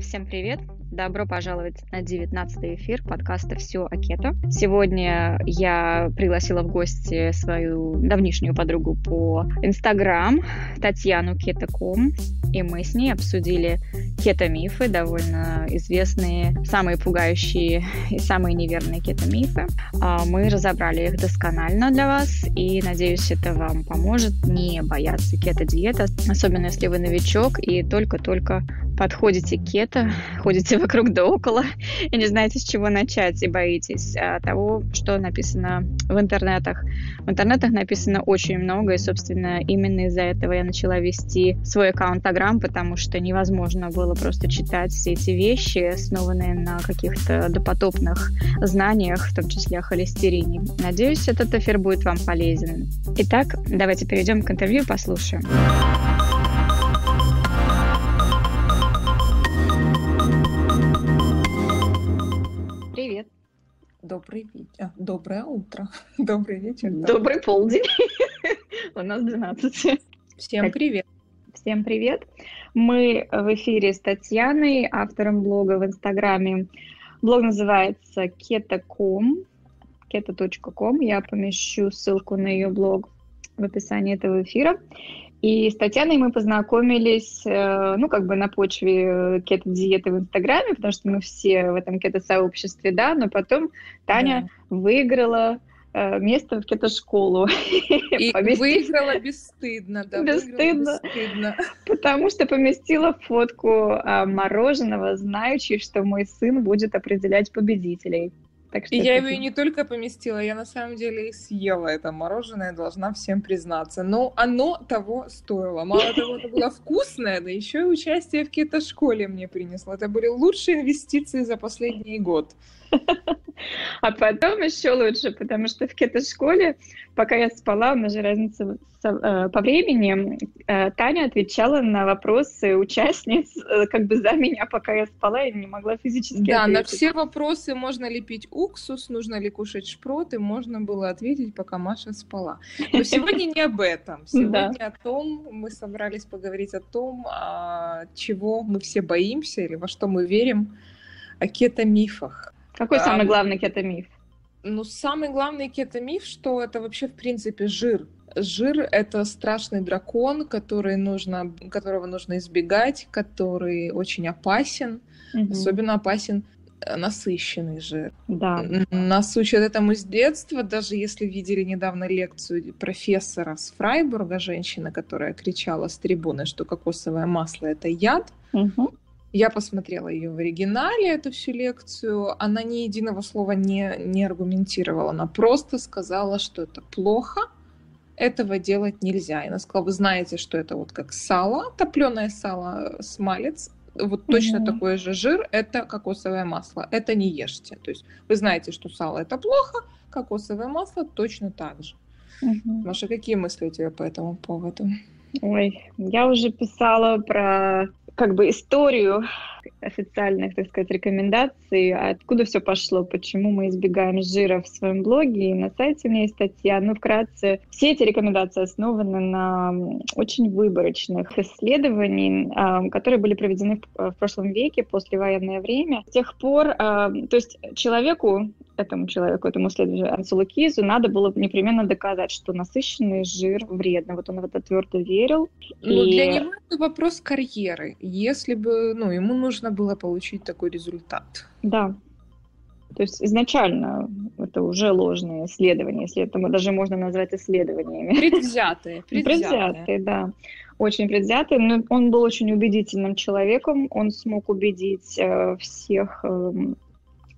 всем привет! Добро пожаловать на 19 эфир подкаста «Все о кето». Сегодня я пригласила в гости свою давнишнюю подругу по Инстаграм, Татьяну Кетоком, и мы с ней обсудили кето-мифы, довольно известные, самые пугающие и самые неверные кето-мифы. А, мы разобрали их досконально для вас, и надеюсь, это вам поможет не бояться кето-диета, особенно если вы новичок и только-только подходите к кето, ходите вокруг да около и не знаете, с чего начать, и боитесь а, того, что написано в интернетах. В интернетах написано очень много, и, собственно, именно из-за этого я начала вести свой аккаунт Аграм, потому что невозможно было просто читать все эти вещи, основанные на каких-то допотопных знаниях, в том числе о холестерине. Надеюсь, этот эфир будет вам полезен. Итак, давайте перейдем к интервью послушаем. Добрый вечер. А, доброе утро. Добрый вечер. Добрый полдень. У нас 12. Всем привет. Всем привет. Мы в эфире с Татьяной, автором блога в Инстаграме. Блог называется keto.com. keto.com. Я помещу ссылку на ее блог в описании этого эфира. И с Татьяной мы познакомились, э, ну, как бы на почве кето-диеты в Инстаграме, потому что мы все в этом кето-сообществе, да, но потом Таня да. выиграла э, место в кето-школу. И выиграла бесстыдно, да. Бесстыдно. бесстыдно. Потому что поместила фотку а, мороженого, знающей, что мой сын будет определять победителей. Так что и я его и не только поместила, я на самом деле и съела это мороженое, должна всем признаться. Но оно того стоило. Мало того, это было вкусное, да еще и участие в кето-школе мне принесло. Это были лучшие инвестиции за последний год. А потом еще лучше, потому что в кето-школе, пока я спала, у нас же разница э, по времени, э, Таня отвечала на вопросы участниц э, как бы за меня, пока я спала, и не могла физически Да, ответить. на все вопросы, можно ли пить уксус, нужно ли кушать шпроты, можно было ответить, пока Маша спала. Но сегодня не об этом. Сегодня о том, мы собрались поговорить о том, а, чего мы все боимся или во что мы верим, о кето-мифах. Какой а, самый главный кетомиф? Ну, самый главный кетомиф, что это вообще, в принципе, жир. Жир — это страшный дракон, который нужно, которого нужно избегать, который очень опасен. Угу. Особенно опасен э, насыщенный жир. Да. Нас учат этому с детства, даже если видели недавно лекцию профессора с Фрайбурга, женщина, которая кричала с трибуны, что кокосовое масло — это яд. Угу. Я посмотрела ее в оригинале, эту всю лекцию. Она ни единого слова не, не аргументировала. Она просто сказала, что это плохо, этого делать нельзя. И она сказала, вы знаете, что это вот как сало, топленое сало, смалец, вот точно mm-hmm. такой же жир, это кокосовое масло. Это не ешьте. То есть вы знаете, что сало это плохо, кокосовое масло точно так же. Mm-hmm. Маша, какие мысли у тебя по этому поводу? Ой, я уже писала про как бы историю официальных, так сказать, рекомендаций, откуда все пошло, почему мы избегаем жира в своем блоге, и на сайте у меня есть статья. Ну, вкратце, все эти рекомендации основаны на очень выборочных исследованиях, а, которые были проведены в прошлом веке, послевоенное время. С тех пор, а, то есть человеку, этому человеку, этому исследователю Ансулу Кизу, надо было непременно доказать, что насыщенный жир вредно. Вот он в это твердо верил. Ну, и... для него это вопрос карьеры. Если бы, ну, ему нужно было получить такой результат. Да. То есть изначально это уже ложные исследования, если это даже можно назвать исследованиями. Предвзятые. Предвзятые, предвзятые да. Очень предвзятые. Но он был очень убедительным человеком. Он смог убедить э, всех э,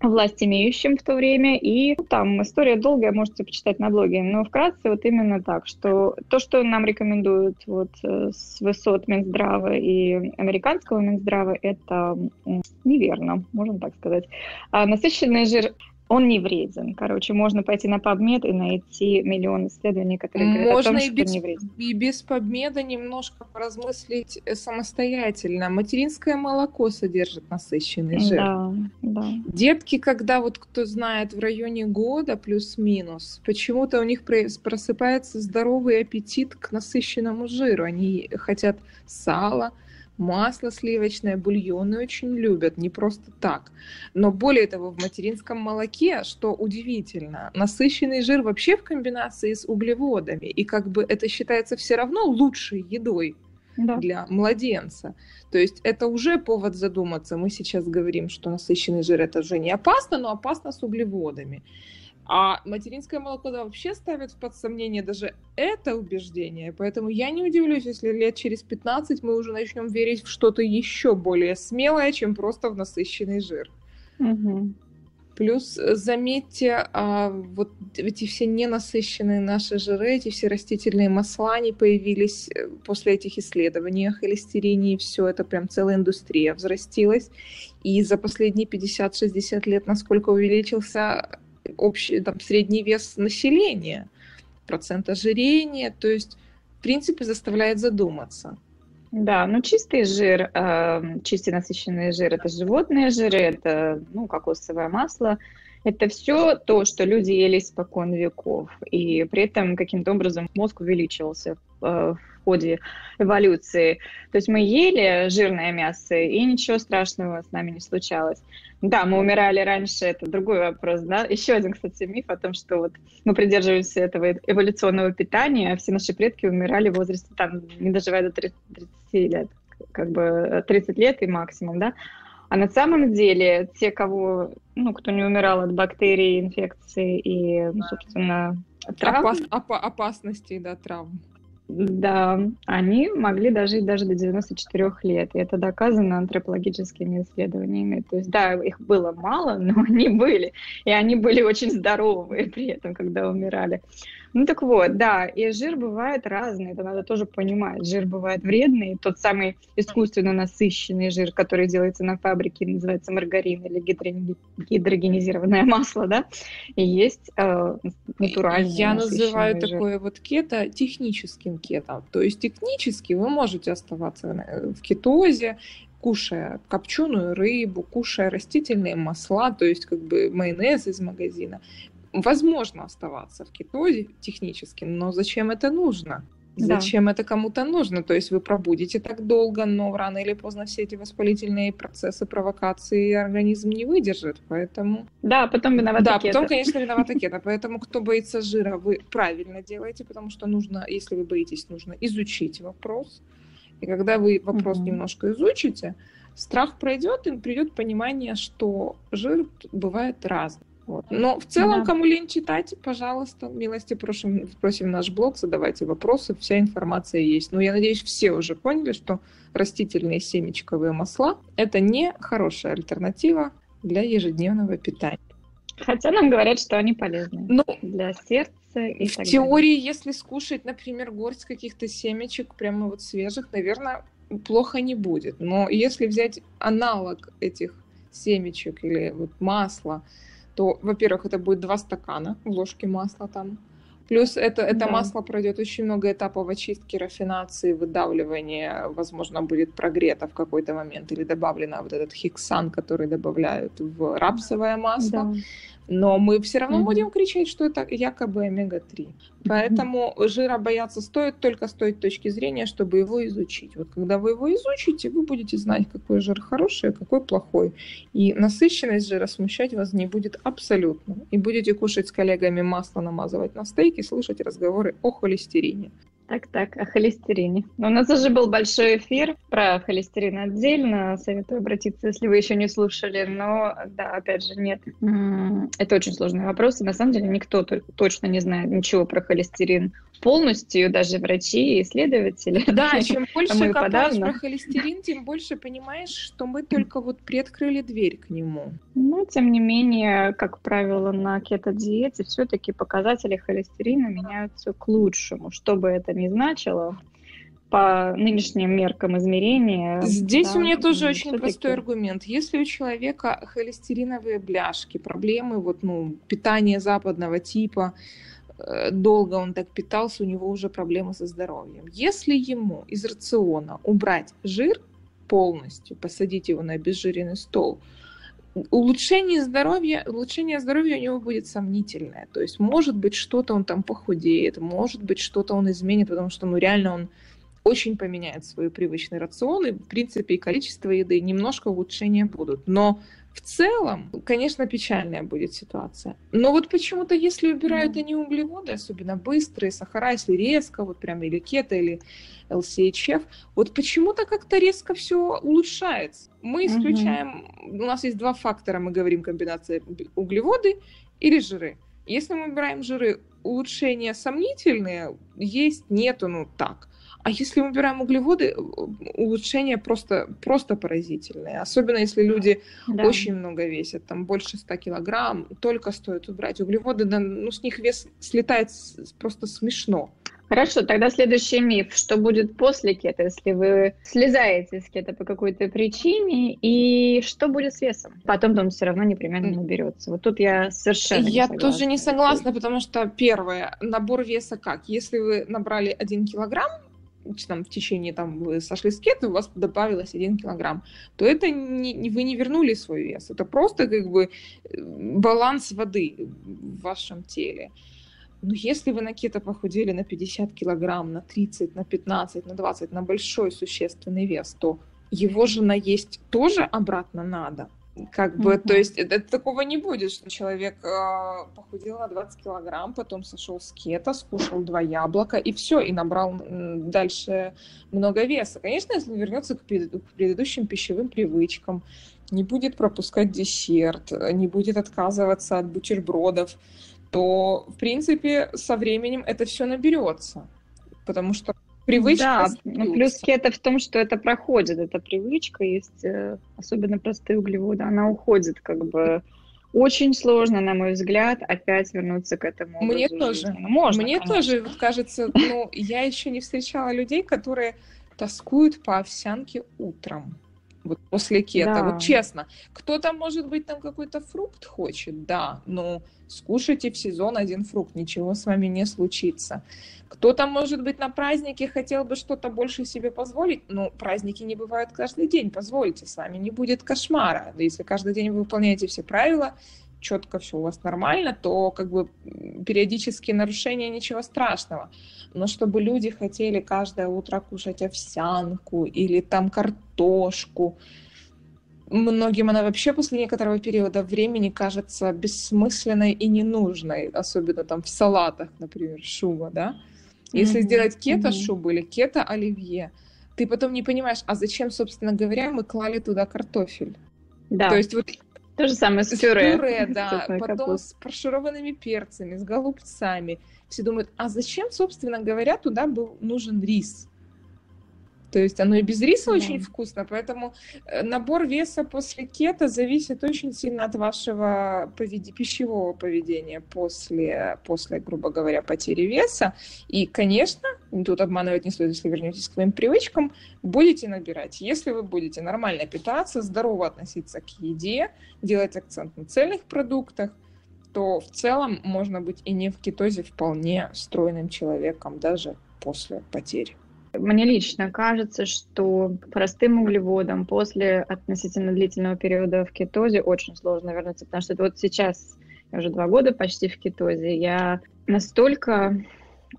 власть имеющим в то время. И там история долгая, можете почитать на блоге. Но вкратце вот именно так, что то, что нам рекомендуют вот э, с высот Минздрава и американского Минздрава, это неверно, можно так сказать. А насыщенный жир он не вреден. Короче, можно пойти на PubMed и найти миллион исследований, которые говорят можно о том, и что без, не вреден. и без PubMed немножко поразмыслить э, самостоятельно. Материнское молоко содержит насыщенный жир. Да, да. Детки, когда вот кто знает в районе года плюс-минус, почему-то у них просыпается здоровый аппетит к насыщенному жиру. Они хотят сала, Масло сливочное, бульоны очень любят, не просто так. Но более того, в материнском молоке, что удивительно, насыщенный жир вообще в комбинации с углеводами. И как бы это считается все равно лучшей едой да. для младенца. То есть это уже повод задуматься. Мы сейчас говорим, что насыщенный жир это уже не опасно, но опасно с углеводами. А материнское молоко да, вообще ставит под сомнение даже это убеждение. Поэтому я не удивлюсь, если лет через 15 мы уже начнем верить в что-то еще более смелое, чем просто в насыщенный жир. Угу. Плюс э, заметьте, а, вот эти все ненасыщенные наши жиры, эти все растительные масла, они появились э, после этих исследований о холестерине, и все это прям целая индустрия взрастилась. И за последние 50-60 лет насколько увеличился общий там, средний вес населения, процент ожирения, то есть, в принципе, заставляет задуматься. Да, ну чистый жир, э, чистый насыщенный жир – это животные жиры, это ну, кокосовое масло, это все то, что люди ели испокон веков, и при этом каким-то образом мозг увеличивался в, э, в ходе эволюции. То есть мы ели жирное мясо, и ничего страшного с нами не случалось. Да, мы умирали раньше, это другой вопрос, да. Еще один, кстати, миф о том, что вот мы придерживаемся этого эволюционного питания, а все наши предки умирали в возрасте, там, не доживая до 30, 30 лет, как бы 30 лет и максимум, да. А на самом деле те, кого, ну, кто не умирал от бактерий, инфекций и, ну, собственно, травм. Опас, оп, опасностей, да, травм. Да, они могли дожить даже до 94 лет, и это доказано антропологическими исследованиями. То есть, да, их было мало, но они были, и они были очень здоровые при этом, когда умирали. Ну так вот, да, и жир бывает разный, это надо тоже понимать. Жир бывает вредный, тот самый искусственно насыщенный жир, который делается на фабрике, называется маргарин или гидрогенизированное масло, да, и есть э, натуральный Я называю жир. такое вот кето техническим кето. То есть технически вы можете оставаться в кетозе, кушая копченую рыбу, кушая растительные масла, то есть как бы майонез из магазина, возможно оставаться в кетозе технически, но зачем это нужно? Зачем да. это кому-то нужно? То есть вы пробудете так долго, но рано или поздно все эти воспалительные процессы, провокации организм не выдержит, поэтому... Да, потом виновата Да, кета. потом, конечно, виновата кета. Поэтому, кто боится жира, вы правильно делаете, потому что нужно, если вы боитесь, нужно изучить вопрос. И когда вы вопрос угу. немножко изучите, страх пройдет, и придет понимание, что жир бывает разный. Вот. Но в целом, да. кому лень читать, пожалуйста, милости просим, просим наш блог, задавайте вопросы, вся информация есть. Но я надеюсь, все уже поняли, что растительные семечковые масла – это не хорошая альтернатива для ежедневного питания. Хотя нам говорят, что они полезны ну, для сердца и В теории, далее. если скушать, например, горсть каких-то семечек, прямо вот свежих, наверное, плохо не будет. Но если взять аналог этих семечек или вот масла, то, во-первых, это будет два стакана ложки масла там. Плюс это, это да. масло пройдет очень много этапов очистки, рафинации, выдавливания. Возможно, будет прогрето в какой-то момент или добавлено вот этот хиксан, который добавляют в рапсовое масло. Да но мы все равно mm-hmm. будем кричать, что это якобы омега-3. Поэтому mm-hmm. жира бояться стоит только с той точки зрения, чтобы его изучить. Вот когда вы его изучите, вы будете знать, какой жир хороший, а какой плохой. И насыщенность жира смущать вас не будет абсолютно. И будете кушать с коллегами масло намазывать на стейки, слышать разговоры о холестерине. Так, так, о холестерине. Но у нас уже был большой эфир про холестерин отдельно. Советую обратиться, если вы еще не слушали. Но, да, опять же, нет. Это очень сложный вопрос. И на самом деле никто точно не знает ничего про холестерин полностью, даже врачи и исследователи. Да, чем больше копаешь про холестерин, тем больше понимаешь, что мы только вот приоткрыли дверь к нему. Но, тем не менее, как правило, на кето-диете все-таки показатели холестерина меняются к лучшему, что бы это ни значило по нынешним меркам измерения. Здесь да, у меня тоже очень простой аргумент. Если у человека холестериновые бляшки, проблемы вот, ну, питания западного типа, долго он так питался, у него уже проблемы со здоровьем. Если ему из рациона убрать жир полностью, посадить его на обезжиренный стол, улучшение здоровья, улучшение здоровья у него будет сомнительное. То есть, может быть, что-то он там похудеет, может быть, что-то он изменит, потому что, ну, реально он очень поменяет свой привычный рацион, и, в принципе, и количество еды, немножко улучшения будут. Но в целом, конечно, печальная будет ситуация. Но вот почему-то, если убирают они углеводы, особенно быстрые, сахара, если резко, вот прям или кето, или LCHF, вот почему-то как-то резко все улучшается. Мы исключаем, mm-hmm. у нас есть два фактора, мы говорим комбинация углеводы или жиры. Если мы убираем жиры, улучшения сомнительные, есть, нету, ну так. А если мы убираем углеводы, улучшения просто, просто поразительные. Особенно если люди да. очень много весят, там больше 100 килограмм, только стоит убрать углеводы, да, ну с них вес слетает просто смешно. Хорошо, тогда следующий миф. Что будет после кето, если вы слезаете с кето по какой-то причине, и что будет с весом? Потом там все равно непременно наберется. Вот тут я совершенно Я не тоже не согласна, потому что, первое, набор веса как? Если вы набрали один килограмм, там, в течение, там, вы сошли с кето, у вас добавилось 1 килограмм, то это не, вы не вернули свой вес. Это просто как бы э, баланс воды в вашем теле. Но если вы на кето похудели на 50 килограмм, на 30, на 15, на 20, на большой существенный вес, то его же наесть тоже обратно надо. Как бы, mm-hmm. то есть это, такого не будет, что человек э, похудел на 20 килограмм, потом сошел с кето, скушал два яблока и все, и набрал дальше много веса. Конечно, если он вернется к, пред, к предыдущим пищевым привычкам, не будет пропускать десерт, не будет отказываться от бутербродов, то, в принципе, со временем это все наберется. Потому что привычка Да, ну, плюс это в том, что это проходит, эта привычка, есть э, особенно простые углеводы, она уходит как бы очень сложно, на мой взгляд, опять вернуться к этому. Мне тоже. Ну, можно, Мне конечно. тоже кажется, ну, я еще не встречала людей, которые тоскуют по овсянке утром. Вот после кета. Да. Вот честно, кто-то, может быть, там какой-то фрукт хочет, да, но скушайте в сезон один фрукт, ничего с вами не случится. Кто-то, может быть, на празднике хотел бы что-то больше себе позволить, но праздники не бывают каждый день, позвольте, с вами не будет кошмара. Если каждый день вы выполняете все правила, четко все у вас нормально, то как бы периодические нарушения ничего страшного. Но чтобы люди хотели каждое утро кушать овсянку или там картошку, многим она вообще после некоторого периода времени кажется бессмысленной и ненужной, особенно там в салатах, например, шуба, да. Если mm-hmm. сделать кето-шубу mm-hmm. или кето-оливье, ты потом не понимаешь, а зачем, собственно говоря, мы клали туда картофель. Да. То есть вот то же самое с пюре. С пюре, да. Потом с прошированными перцами, с голубцами. Все думают, а зачем, собственно говоря, туда был нужен рис? То есть оно и без риса да. очень вкусно, поэтому э, набор веса после кето зависит очень сильно от вашего повед... пищевого поведения после, после, грубо говоря, потери веса. И, конечно, тут обманывать не стоит, если вернетесь к своим привычкам, будете набирать. Если вы будете нормально питаться, здорово относиться к еде, делать акцент на цельных продуктах, то в целом можно быть и не в кетозе вполне стройным человеком даже после потери. Мне лично кажется, что простым углеводам после относительно длительного периода в кетозе очень сложно вернуться, потому что вот сейчас я уже два года почти в кетозе, я настолько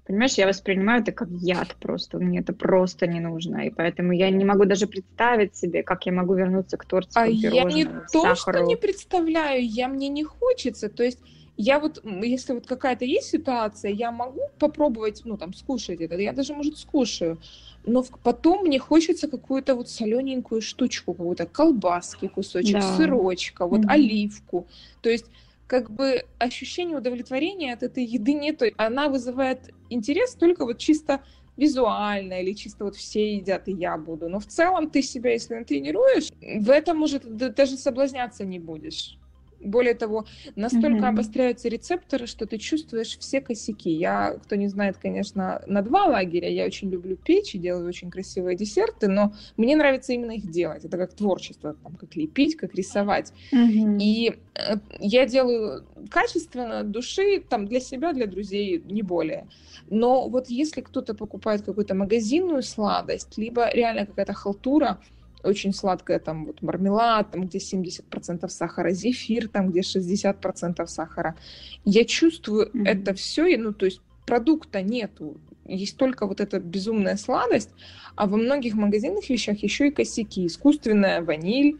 Понимаешь, я воспринимаю это как яд просто. Мне это просто не нужно. И поэтому я не могу даже представить себе, как я могу вернуться к тортику, А я не то, что не представляю, я мне не хочется. То есть я вот, если вот какая-то есть ситуация, я могу попробовать, ну, там, скушать это, я даже, может, скушаю, но потом мне хочется какую-то вот солененькую штучку, какую-то колбаски, кусочек, да. сырочка, вот mm-hmm. оливку. То есть как бы ощущение удовлетворения от этой еды нету. Она вызывает интерес только вот чисто визуально или чисто вот все едят, и я буду. Но в целом ты себя, если натренируешь, в этом, может, даже соблазняться не будешь. Более того, настолько mm-hmm. обостряются рецепторы, что ты чувствуешь все косяки. Я, кто не знает, конечно, на два лагеря. Я очень люблю печь и делаю очень красивые десерты, но мне нравится именно их делать. Это как творчество, там, как лепить, как рисовать. Mm-hmm. И э, я делаю качественно, души, там, для себя, для друзей, не более. Но вот если кто-то покупает какую-то магазинную сладость, либо реально какая-то халтура, очень сладкое, там вот мармелад, там где 70% сахара, зефир, там где 60% сахара. Я чувствую mm-hmm. это все, ну то есть продукта нету. есть только вот эта безумная сладость, а во многих магазинных вещах еще и косяки. Искусственная ваниль,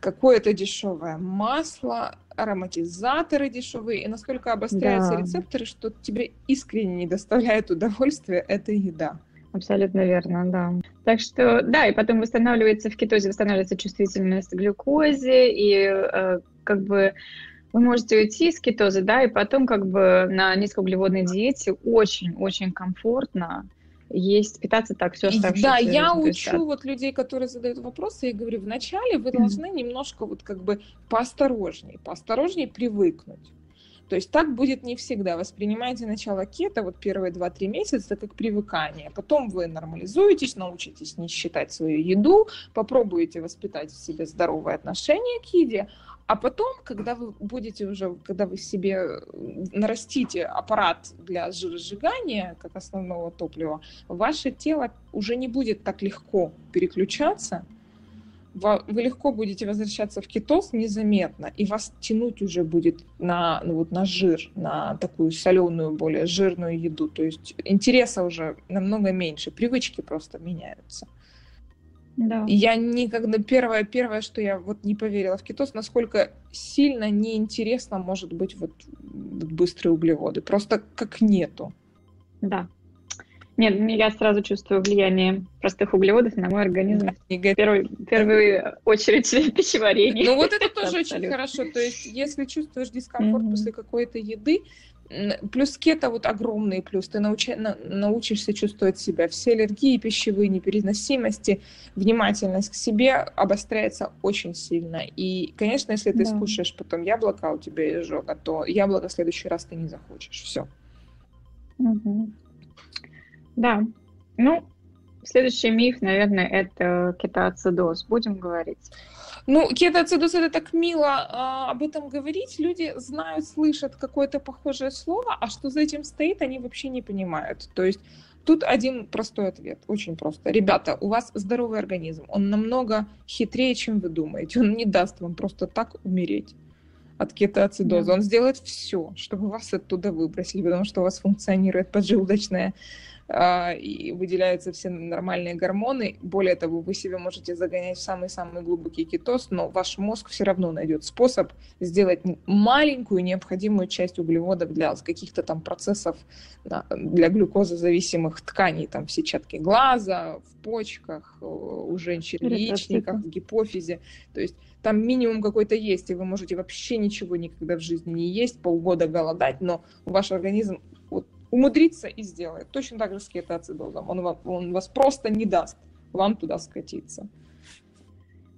какое-то дешевое масло, ароматизаторы дешевые, и насколько обостряются да. рецепторы, что тебе искренне не доставляет удовольствия эта еда. Абсолютно верно, да. Так что, да, и потом восстанавливается в кетозе, восстанавливается чувствительность к глюкозе, и э, как бы вы можете уйти из кетоза, да, и потом как бы на низкоуглеводной диете очень-очень комфортно есть, питаться так все оставшееся. Да, я учу вот людей, которые задают вопросы, я говорю, вначале вы должны mm-hmm. немножко вот как бы поосторожней, поосторожней привыкнуть. То есть так будет не всегда. Воспринимайте начало кето, вот первые 2-3 месяца, как привыкание. Потом вы нормализуетесь, научитесь не считать свою еду, попробуете воспитать в себе здоровое отношение к еде, а потом, когда вы будете уже, когда вы себе нарастите аппарат для жиросжигания, как основного топлива, ваше тело уже не будет так легко переключаться, вы легко будете возвращаться в кетоз незаметно, и вас тянуть уже будет на, ну вот, на жир, на такую соленую, более жирную еду. То есть интереса уже намного меньше, привычки просто меняются. Да. Я никогда первое первое, что я вот не поверила в кетоз, насколько сильно неинтересно может быть вот быстрые углеводы, просто как нету. Да, нет, я сразу чувствую влияние простых углеводов на мой организм. В первую, первую очередь пищеварение. Ну вот это тоже очень хорошо. То есть если чувствуешь дискомфорт после какой-то еды, плюс кето вот огромный плюс. Ты научи, на, научишься чувствовать себя. Все аллергии пищевые, непереносимости, внимательность к себе обостряется очень сильно. И, конечно, если ты да. скушаешь потом яблоко, а у тебя изжога, то яблоко в следующий раз ты не захочешь. Все. Угу. Да. Ну, следующий миф, наверное, это кетоацидоз. Будем говорить. Ну, кетоацидоз это так мило а, об этом говорить. Люди знают, слышат какое-то похожее слово, а что за этим стоит, они вообще не понимают. То есть тут один простой ответ, очень просто. Ребята, у вас здоровый организм, он намного хитрее, чем вы думаете. Он не даст вам просто так умереть от кетоацидоза. Да. Он сделает все, чтобы вас оттуда выбросить, потому что у вас функционирует поджелудочная и выделяются все нормальные гормоны. Более того, вы себя можете загонять в самый-самый глубокий кетоз, но ваш мозг все равно найдет способ сделать маленькую необходимую часть углеводов для каких-то там процессов для глюкозозависимых тканей, там в сетчатке глаза, в почках, у женщин в яичниках, в гипофизе. То есть там минимум какой-то есть, и вы можете вообще ничего никогда в жизни не есть, полгода голодать, но ваш организм умудрится и сделает. Точно так же с кетоацидозом. Он, он вас просто не даст вам туда скатиться.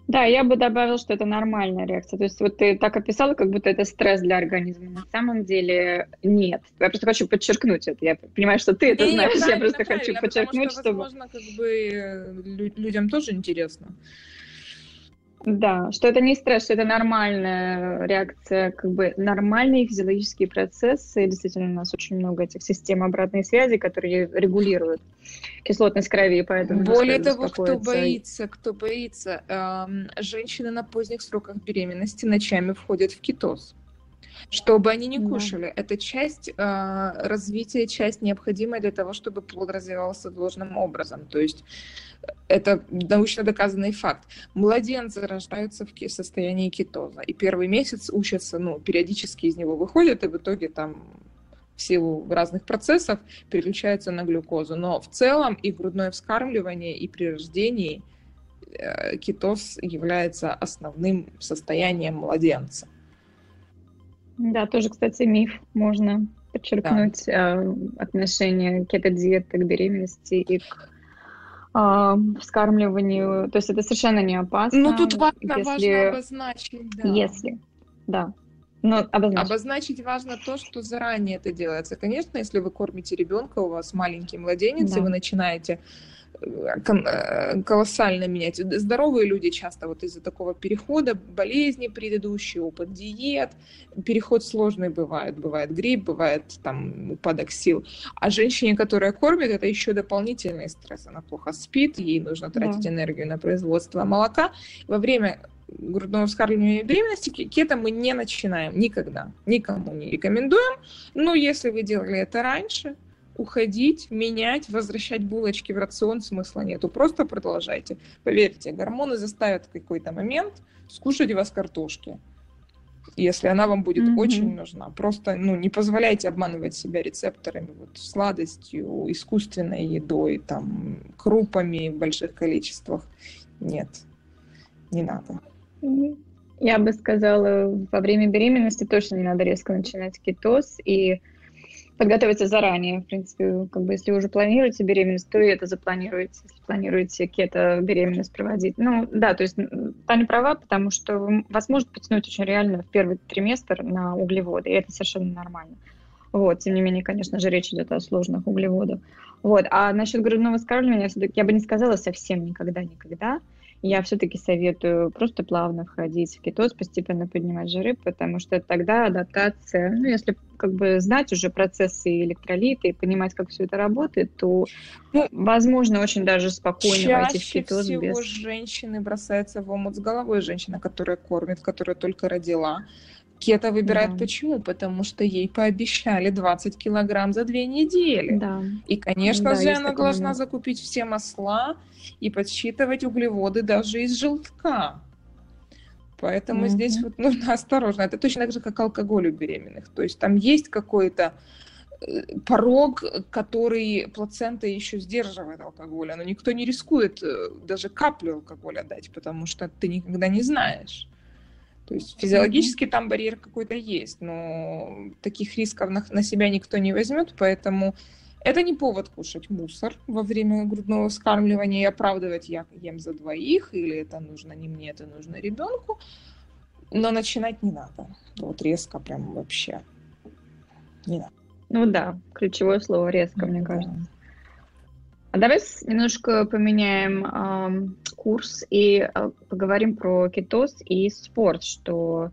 Да, я бы добавила, что это нормальная реакция. То есть вот ты так описала, как будто это стресс для организма. На самом деле нет. Я просто хочу подчеркнуть это. Я понимаю, что ты это и знаешь. Я просто хочу подчеркнуть, что, чтобы... Возможно, как бы людям тоже интересно. Да, что это не стресс, что это нормальная реакция, как бы нормальные физиологические процессы. Действительно, у нас очень много этих систем обратной связи, которые регулируют кислотность крови, поэтому... Более того, кто боится, кто боится, эм, женщины на поздних сроках беременности ночами входят в кетоз чтобы они не кушали. Да. Это часть э, развития, часть необходимая для того, чтобы плод развивался должным образом. То есть это научно доказанный факт. Младенцы рождаются в состоянии кетоза, и первый месяц учатся, ну, периодически из него выходят, и в итоге там в силу разных процессов переключаются на глюкозу. Но в целом и грудное вскармливание, и при рождении э, кетоз является основным состоянием младенца. Да, тоже, кстати, миф можно подчеркнуть да. э, отношение кето-диеты к беременности и к э, вскармливанию. То есть это совершенно не опасно. Ну, тут важно, если... важно обозначить, да. Если, да. Но обозначить. обозначить важно то, что заранее это делается. Конечно, если вы кормите ребенка, у вас маленький младенец, да. и вы начинаете колоссально менять. Здоровые люди часто вот из-за такого перехода, болезни предыдущие, опыт диет, переход сложный бывает. Бывает грипп, бывает там упадок сил. А женщине, которая кормит, это еще дополнительный стресс. Она плохо спит, ей нужно тратить да. энергию на производство молока. Во время грудного вскармливания беременности кето мы не начинаем никогда. Никому не рекомендуем. Но если вы делали это раньше, уходить, менять, возвращать булочки в рацион смысла нету. Просто продолжайте. Поверьте, гормоны заставят в какой-то момент скушать у вас картошки если она вам будет mm-hmm. очень нужна. Просто ну, не позволяйте обманывать себя рецепторами, вот, сладостью, искусственной едой, там, крупами в больших количествах. Нет, не надо. Я бы сказала, во время беременности точно не надо резко начинать кетоз и подготовиться заранее. В принципе, как бы если уже планируете беременность, то и это запланируете, если планируете кето беременность проводить. Ну, да, то есть Таня права, потому что вас может потянуть очень реально в первый триместр на углеводы, и это совершенно нормально. Вот, тем не менее, конечно же, речь идет о сложных углеводах. Вот, а насчет грудного вскармливания, я бы не сказала совсем никогда-никогда, я все-таки советую просто плавно входить в кетоз, постепенно поднимать жиры, потому что тогда адаптация, ну, если как бы знать уже процессы электролита и понимать, как все это работает, то, ну, возможно, очень даже спокойно войти в кетоз всего без... женщины бросаются в омут с головой, женщина, которая кормит, которая только родила. Кета выбирает да. почему? Потому что ей пообещали 20 килограмм за две недели. Да. И, конечно да, же, она должна момент. закупить все масла и подсчитывать углеводы даже из желтка. Поэтому mm-hmm. здесь вот нужно осторожно. Это точно так же, как алкоголь у беременных. То есть там есть какой-то э, порог, который плацента еще сдерживает алкоголя, но никто не рискует э, даже каплю алкоголя дать, потому что ты никогда не знаешь. То есть физиологически там барьер какой-то есть, но таких рисков на, на себя никто не возьмет, поэтому это не повод кушать мусор во время грудного вскармливания и оправдывать я ем за двоих, или это нужно не мне, это нужно ребенку. Но начинать не надо. Вот резко прям вообще не надо. Ну да, ключевое слово резко, мне кажется. А давай немножко поменяем э, курс и э, поговорим про кетоз и спорт, что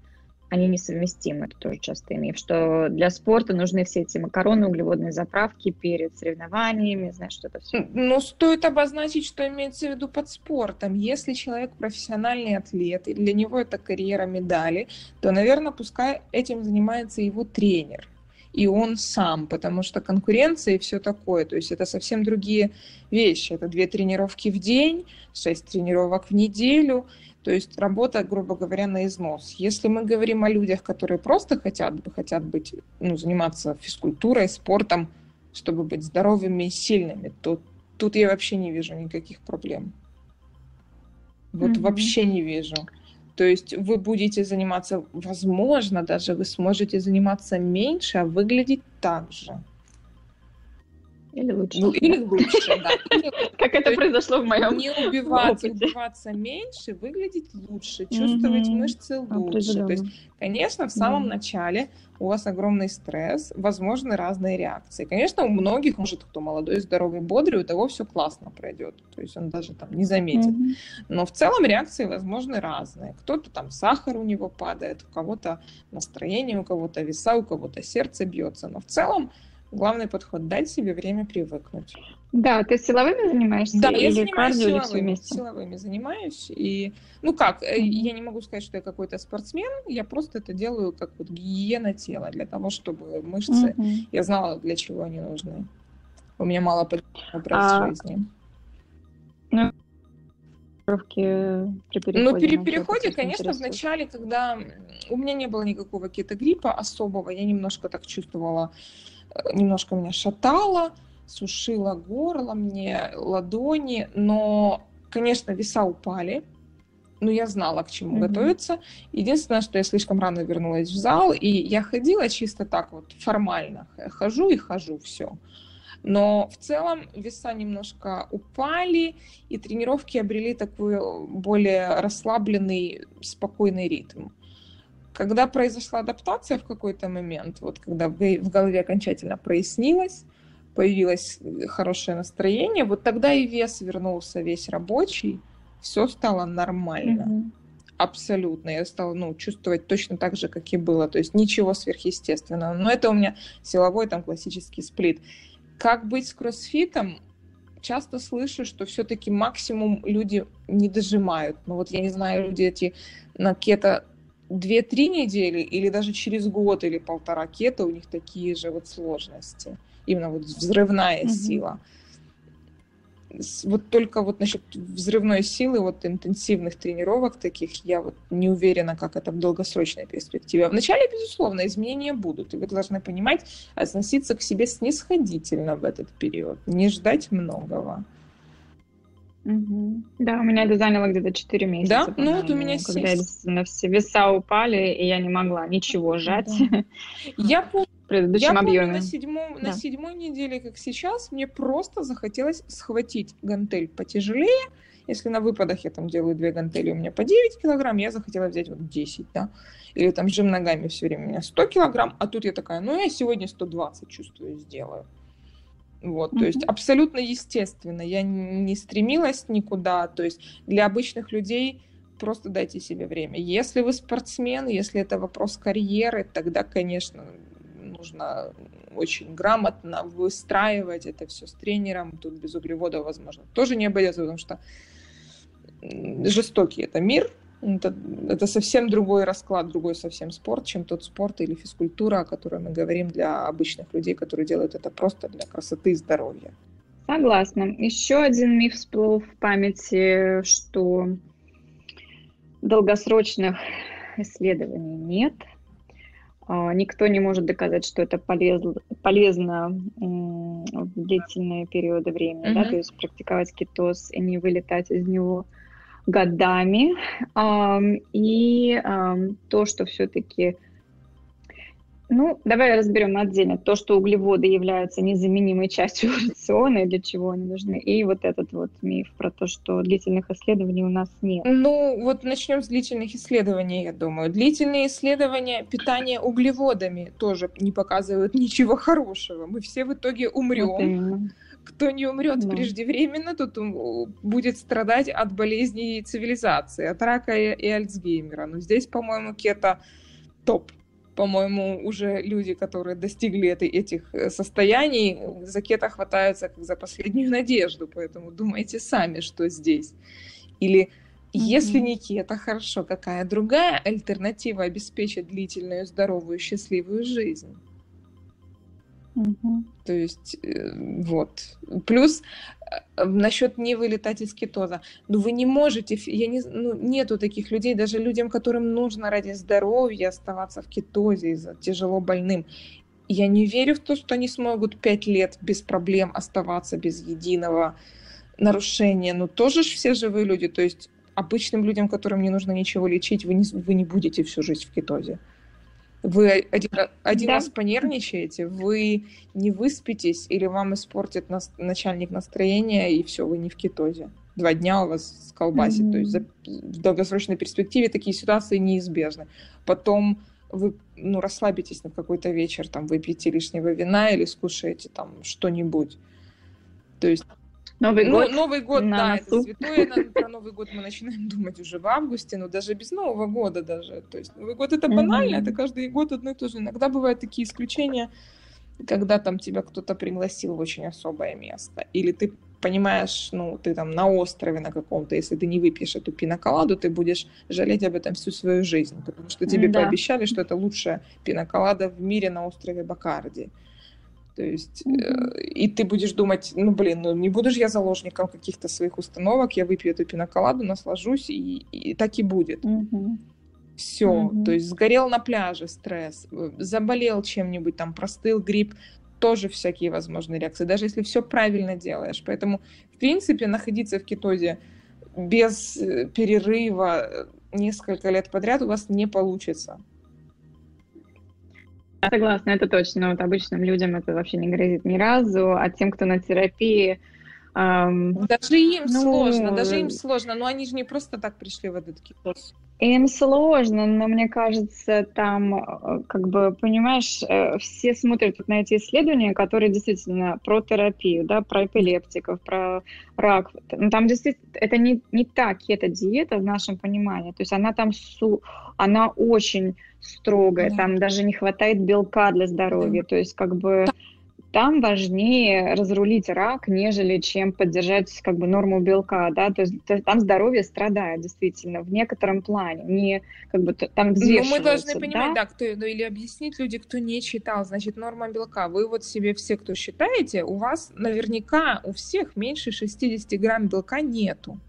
они несовместимы, это тоже часто имею, что для спорта нужны все эти макароны, углеводные заправки перед соревнованиями, знаешь, что-то все. Ну, стоит обозначить, что имеется в виду под спортом. Если человек профессиональный атлет, и для него это карьера медали, то, наверное, пускай этим занимается его тренер и он сам, потому что конкуренция и все такое. То есть это совсем другие вещи. Это две тренировки в день, шесть тренировок в неделю. То есть работа, грубо говоря, на износ. Если мы говорим о людях, которые просто хотят, хотят быть, ну, заниматься физкультурой, спортом, чтобы быть здоровыми и сильными, то тут я вообще не вижу никаких проблем. Вот mm-hmm. вообще не вижу. То есть вы будете заниматься, возможно, даже вы сможете заниматься меньше, а выглядеть так же. Или лучше. Ну, или лучше, да. Как это произошло в моем Не убиваться, убиваться меньше, выглядеть лучше, чувствовать мышцы лучше. То есть, конечно, в самом начале у вас огромный стресс, возможны разные реакции. Конечно, у многих, может, кто молодой, здоровый, бодрый, у того все классно пройдет. То есть он даже там не заметит. Но в целом реакции возможны разные. Кто-то там сахар у него падает, у кого-то настроение, у кого-то веса, у кого-то сердце бьется. Но в целом Главный подход – дать себе время привыкнуть. Да, ты силовыми занимаешься? Да, я занимаюсь силовыми, силовыми занимаюсь. И, ну как, mm-hmm. я не могу сказать, что я какой-то спортсмен, я просто это делаю как вот гигиена тела, для того, чтобы мышцы, mm-hmm. я знала, для чего они нужны. У меня мало образ а... жизни. Ну, при переходе? Ну, при переходе, конечно, в начале, когда у меня не было никакого кетогриппа особого, я немножко так чувствовала немножко меня шатало, сушило горло мне, ладони, но, конечно, веса упали, но я знала, к чему mm-hmm. готовиться. Единственное, что я слишком рано вернулась в зал, и я ходила чисто так вот формально. Хожу и хожу, все. Но в целом веса немножко упали, и тренировки обрели такой более расслабленный, спокойный ритм. Когда произошла адаптация в какой-то момент, вот когда в голове окончательно прояснилось, появилось хорошее настроение, вот тогда и вес вернулся весь рабочий, все стало нормально. Mm-hmm. Абсолютно. Я стала ну, чувствовать точно так же, как и было. То есть ничего сверхъестественного. Но это у меня силовой там классический сплит. Как быть с кроссфитом? Часто слышу, что все-таки максимум люди не дожимают. Ну вот я не знаю, люди эти на кето 2-3 недели или даже через год или полтора кета у них такие же вот сложности. именно вот взрывная угу. сила. Вот только вот насчет взрывной силы, вот интенсивных тренировок таких, я вот не уверена, как это в долгосрочной перспективе. А вначале, безусловно, изменения будут, и вы должны понимать, относиться к себе снисходительно в этот период, не ждать многого. Угу. Да, у меня это заняло где-то 4 месяца. Да? Ну, вот у меня Когда действительно все веса упали, и я не могла ничего сжать. Да. Я помню, предыдущем я объеме. Помню, на, седьмом, да. на седьмой неделе, как сейчас, мне просто захотелось схватить гантель потяжелее. Если на выпадах я там делаю две гантели, у меня по 9 килограмм, я захотела взять вот 10, да. Или там жим ногами все время у меня 100 килограмм, а тут я такая, ну я сегодня 120 чувствую, сделаю. Вот, mm-hmm. то есть абсолютно естественно. Я не стремилась никуда. То есть для обычных людей просто дайте себе время. Если вы спортсмен, если это вопрос карьеры, тогда, конечно, нужно очень грамотно выстраивать это все с тренером. Тут без углеводов, возможно, тоже не обойдется, потому что жестокий это мир, это, это совсем другой расклад, другой совсем спорт, чем тот спорт или физкультура, о которой мы говорим для обычных людей, которые делают это просто для красоты и здоровья. Согласна. Еще один миф всплыл в памяти, что долгосрочных исследований нет. А, никто не может доказать, что это полезно, полезно в длительные периоды времени, mm-hmm. да, то есть практиковать кетоз и не вылетать из него годами. И то, что все-таки ну, давай разберем отдельно. То, что углеводы являются незаменимой частью рациона и для чего они нужны. И вот этот вот миф про то, что длительных исследований у нас нет. Ну, вот начнем с длительных исследований, я думаю. Длительные исследования питания углеводами тоже не показывают ничего хорошего. Мы все в итоге умрем. Вот кто не умрет да. преждевременно, тот будет страдать от болезней цивилизации, от рака и, и Альцгеймера. Но здесь, по-моему, кето топ. По-моему, уже люди, которые достигли этой, этих э, состояний, за кето хватаются как за последнюю надежду. Поэтому думайте сами, что здесь. Или mm-hmm. если не кето, хорошо, какая другая альтернатива обеспечит длительную, здоровую, счастливую жизнь? Угу. То есть, э, вот. Плюс э, насчет не вылетать из кетоза. Ну, вы не можете, я не, ну, нету таких людей, даже людям, которым нужно ради здоровья оставаться в кетозе, из-за тяжело больным. Я не верю в то, что они смогут пять лет без проблем оставаться без единого нарушения. Ну, тоже ж все живые люди. То есть, обычным людям, которым не нужно ничего лечить, вы не, вы не будете всю жизнь в кетозе. Вы один, один да. раз понервничаете, вы не выспитесь, или вам испортит нас, начальник настроения, и все, вы не в кетозе. Два дня у вас колбасит. Mm-hmm. То есть за, в долгосрочной перспективе такие ситуации неизбежны. Потом вы ну, расслабитесь на какой-то вечер, там, выпьете лишнего вина или скушаете там что-нибудь. То есть Новый ну, год. Новый год, да, носу. это святое. Про Новый год мы начинаем думать уже в августе, но даже без Нового года даже. То есть Новый год это банально, mm-hmm. это каждый год одно и то же. Иногда бывают такие исключения, когда там тебя кто-то пригласил в очень особое место. Или ты понимаешь, ну, ты там на острове на каком-то, если ты не выпьешь эту пиноколаду, ты будешь жалеть об этом всю свою жизнь, потому что тебе да. пообещали, что это лучшая пиноколада в мире на острове Бакарди. То есть, mm-hmm. и ты будешь думать, ну, блин, ну, не буду же я заложником каких-то своих установок, я выпью эту пиноколаду, наслажусь, и, и так и будет. Mm-hmm. Все, mm-hmm. то есть сгорел на пляже стресс, э, заболел чем-нибудь, там, простыл, грипп, тоже всякие возможные реакции, даже если все правильно делаешь. Поэтому, в принципе, находиться в кетозе без э, перерыва несколько лет подряд у вас не получится. Согласна, это точно. Вот обычным людям это вообще не грозит ни разу, а тем, кто на терапии... Эм, даже им ну, сложно, даже им сложно, но они же не просто так пришли в этот китос. Им сложно, но мне кажется, там, э, как бы, понимаешь, э, все смотрят на эти исследования, которые действительно про терапию, да, про эпилептиков, про рак. Ну, там действительно, это не, не та кето-диета в нашем понимании. То есть она там, су, она очень строгая, да. там даже не хватает белка для здоровья. Да. То есть, как бы, там важнее разрулить рак, нежели чем поддержать как бы норму белка, да, то есть там здоровье страдает действительно в некотором плане, не как бы там Ну, мы должны понимать, да, да? кто, ну, или объяснить люди, кто не читал, значит, норма белка, вы вот себе все, кто считаете, у вас наверняка у всех меньше 60 грамм белка нету,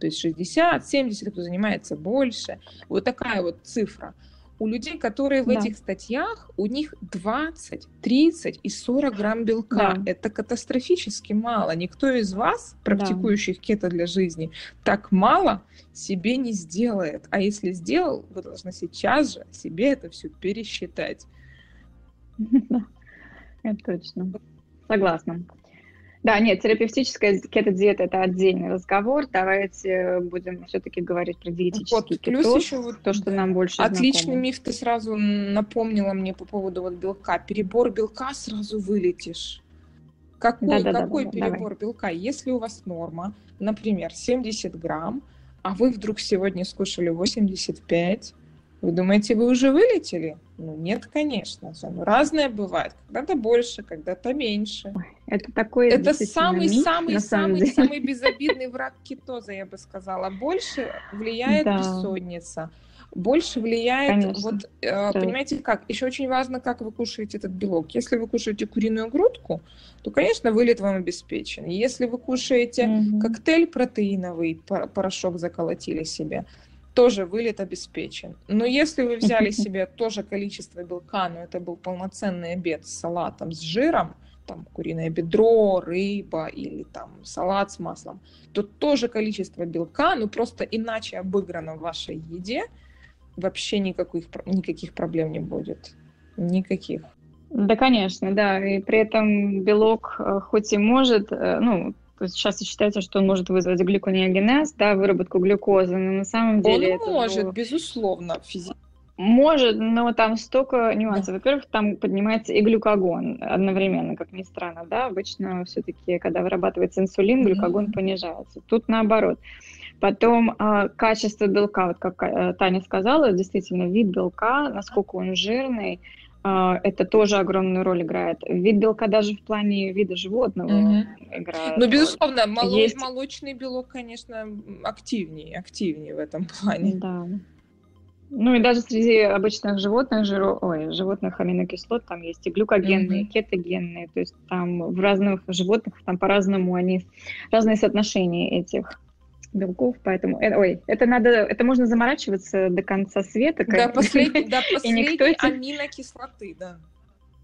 то есть 60, 70, кто занимается больше, вот такая вот цифра – у людей, которые в да. этих статьях, у них 20, 30 и 40 грамм белка. Да. Это катастрофически мало. Никто из вас, практикующих да. кето для жизни, так мало себе не сделает. А если сделал, вы должны сейчас же себе это все пересчитать. Это точно. Согласна. Да, нет, терапевтическая кето-диета – это отдельный разговор. Давайте будем все-таки говорить про диетический вот, кетоз, плюс еще вот то, что нам больше Отличный знакомо. миф ты сразу напомнила мне по поводу вот белка. Перебор белка сразу вылетишь. Какой, да, да, какой да, да, перебор давай. белка? Если у вас норма, например, 70 грамм, а вы вдруг сегодня скушали 85, вы думаете, вы уже вылетели? Ну, нет, конечно. Ну, разное бывает. Когда-то больше, когда-то меньше. Это такой Это самый-самый-самый-самый безобидный враг кетоза, я бы сказала. Больше влияет да. бессонница. Больше влияет, Конечно. вот, э, да. понимаете как, еще очень важно, как вы кушаете этот белок. Если вы кушаете куриную грудку, то, конечно, вылет вам обеспечен. Если вы кушаете угу. коктейль протеиновый, порошок заколотили себе, тоже вылет обеспечен. Но если вы взяли себе тоже количество белка, но это был полноценный обед с салатом, с жиром, там куриное бедро, рыба или там салат с маслом, то тоже количество белка, ну просто иначе обыграно в вашей еде, вообще никаких, никаких проблем не будет. Никаких. Да, конечно, да. И при этом белок э, хоть и может, э, ну, сейчас считается, что он может вызвать глюконеогенез, да, выработку глюкозы, но на самом деле... Он может, было... безусловно, физически. Может, но там столько нюансов. Во-первых, там поднимается и глюкогон одновременно, как ни странно, да. Обычно все-таки, когда вырабатывается инсулин, глюкогон mm-hmm. понижается. Тут наоборот. Потом э, качество белка, вот как э, Таня сказала, действительно вид белка, насколько он жирный, это тоже огромную роль играет. Вид белка даже в плане вида животного mm играет. Ну, безусловно, моло- Есть... молочный белок, конечно, активнее, активнее в этом плане. Да. Ну и даже среди обычных животных жиров, ой, животных аминокислот там есть и глюкогенные, mm-hmm. кетогенные, то есть там в разных животных там по-разному они разные соотношения этих белков, поэтому, э, ой, это надо, это можно заморачиваться до конца света. До последней, до последней никто аминокислоты, да.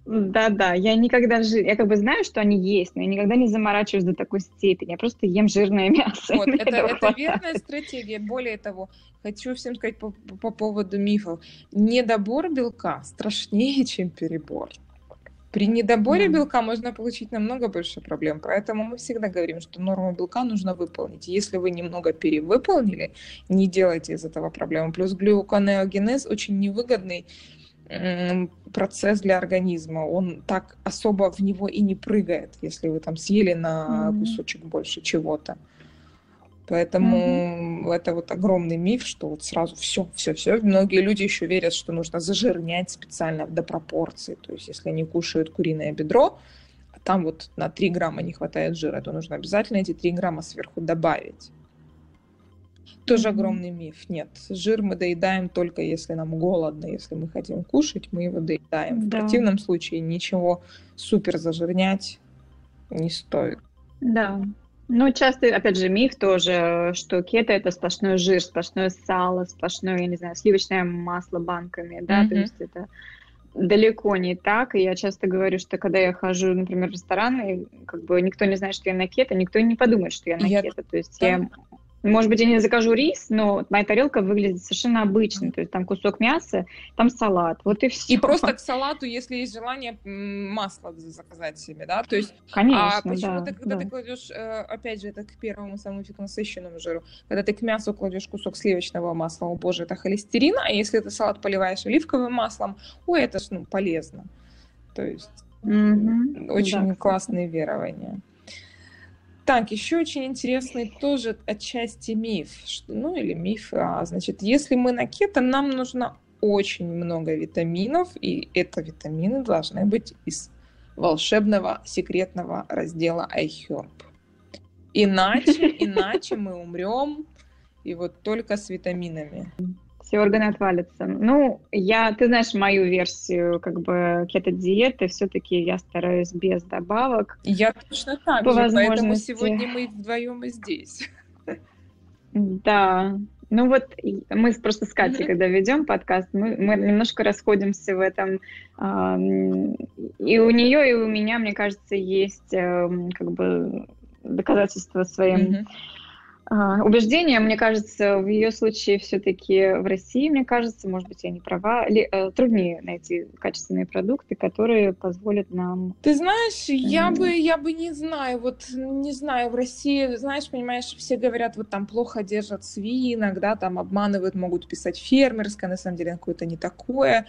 Да-да, я никогда жи... я как бы знаю, что они есть, но я никогда не заморачиваюсь до такой степени. Я просто ем жирное мясо. Вот, это, это верная стратегия. Более того, хочу всем сказать по, по поводу мифов. Недобор белка страшнее, чем перебор. При недоборе белка можно получить намного больше проблем, поэтому мы всегда говорим, что норму белка нужно выполнить. Если вы немного перевыполнили, не делайте из этого проблемы. Плюс глюконеогенез очень невыгодный процесс для организма. Он так особо в него и не прыгает, если вы там съели на кусочек больше чего-то. Поэтому mm-hmm. это вот огромный миф, что вот сразу все, все, все. Многие люди еще верят, что нужно зажирнять специально до пропорции. То есть, если они кушают куриное бедро, а там вот на 3 грамма не хватает жира, то нужно обязательно эти 3 грамма сверху добавить. Тоже mm-hmm. огромный миф. Нет, жир мы доедаем только если нам голодно. Если мы хотим кушать, мы его доедаем. Да. В противном случае ничего супер зажирнять не стоит. Да. Ну, часто, опять же, миф тоже, что кето – это сплошной жир, сплошное сало, сплошное, я не знаю, сливочное масло банками, да, mm-hmm. то есть это далеко не так, и я часто говорю, что когда я хожу, например, в ресторан, и как бы никто не знает, что я на кето, никто не подумает, что я на я... кето, то есть я может быть, я не закажу рис, но моя тарелка выглядит совершенно обычно. То есть там кусок мяса, там салат. Вот и все. И просто к салату, если есть желание, масло заказать себе, да? То есть, Конечно, а почему да, ты, когда да. ты кладешь, э, опять же, это к первому самому насыщенному жиру, когда ты к мясу кладешь кусок сливочного масла, о боже, это холестерин, а если ты салат поливаешь оливковым маслом, ой, это ж ну, полезно. То есть mm-hmm. очень да, классные верования. Так, еще очень интересный тоже отчасти миф, что, ну или миф, а, значит, если мы на кето, нам нужно очень много витаминов, и это витамины должны быть из волшебного секретного раздела iHerb. Иначе, иначе мы умрем, и вот только с витаминами. Все органы отвалятся. Ну, я, ты знаешь мою версию, как бы кето-диеты, все-таки я стараюсь без добавок. Я точно так по же, возможности. поэтому сегодня мы вдвоем и здесь. Да, ну вот мы просто с Катей, когда ведем подкаст, мы, мы немножко расходимся в этом. И у нее, и у меня, мне кажется, есть эм, как бы доказательства своим mm-hmm. А, убеждения, мне кажется, в ее случае все-таки в России, мне кажется, может быть, я не права, ли, э, труднее найти качественные продукты, которые позволят нам... Ты знаешь, я бы, я бы не знаю, вот не знаю, в России, знаешь, понимаешь, все говорят, вот там плохо держат свинок, да, там обманывают, могут писать фермерское, на самом деле какое-то не такое.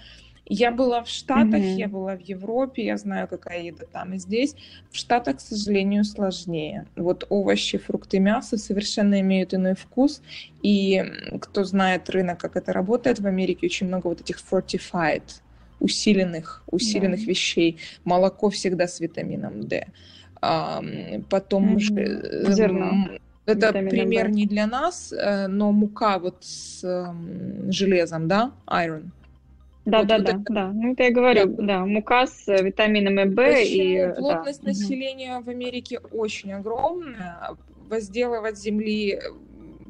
Я была в Штатах, mm-hmm. я была в Европе, я знаю, какая еда там и здесь. В Штатах, к сожалению, сложнее. Вот овощи, фрукты, мясо совершенно имеют иной вкус. И кто знает рынок, как это работает, в Америке очень много вот этих fortified, усиленных, усиленных yeah. вещей. Молоко всегда с витамином D. А, потом mm-hmm. Зерно. Это Витамином пример D. не для нас, э, но мука вот с железом, да, iron. Да, вот да, вот да, это... да. Ну, это я говорю, да, да мука с витаминами В и... Плотность да. населения в Америке очень огромная. Возделывать земли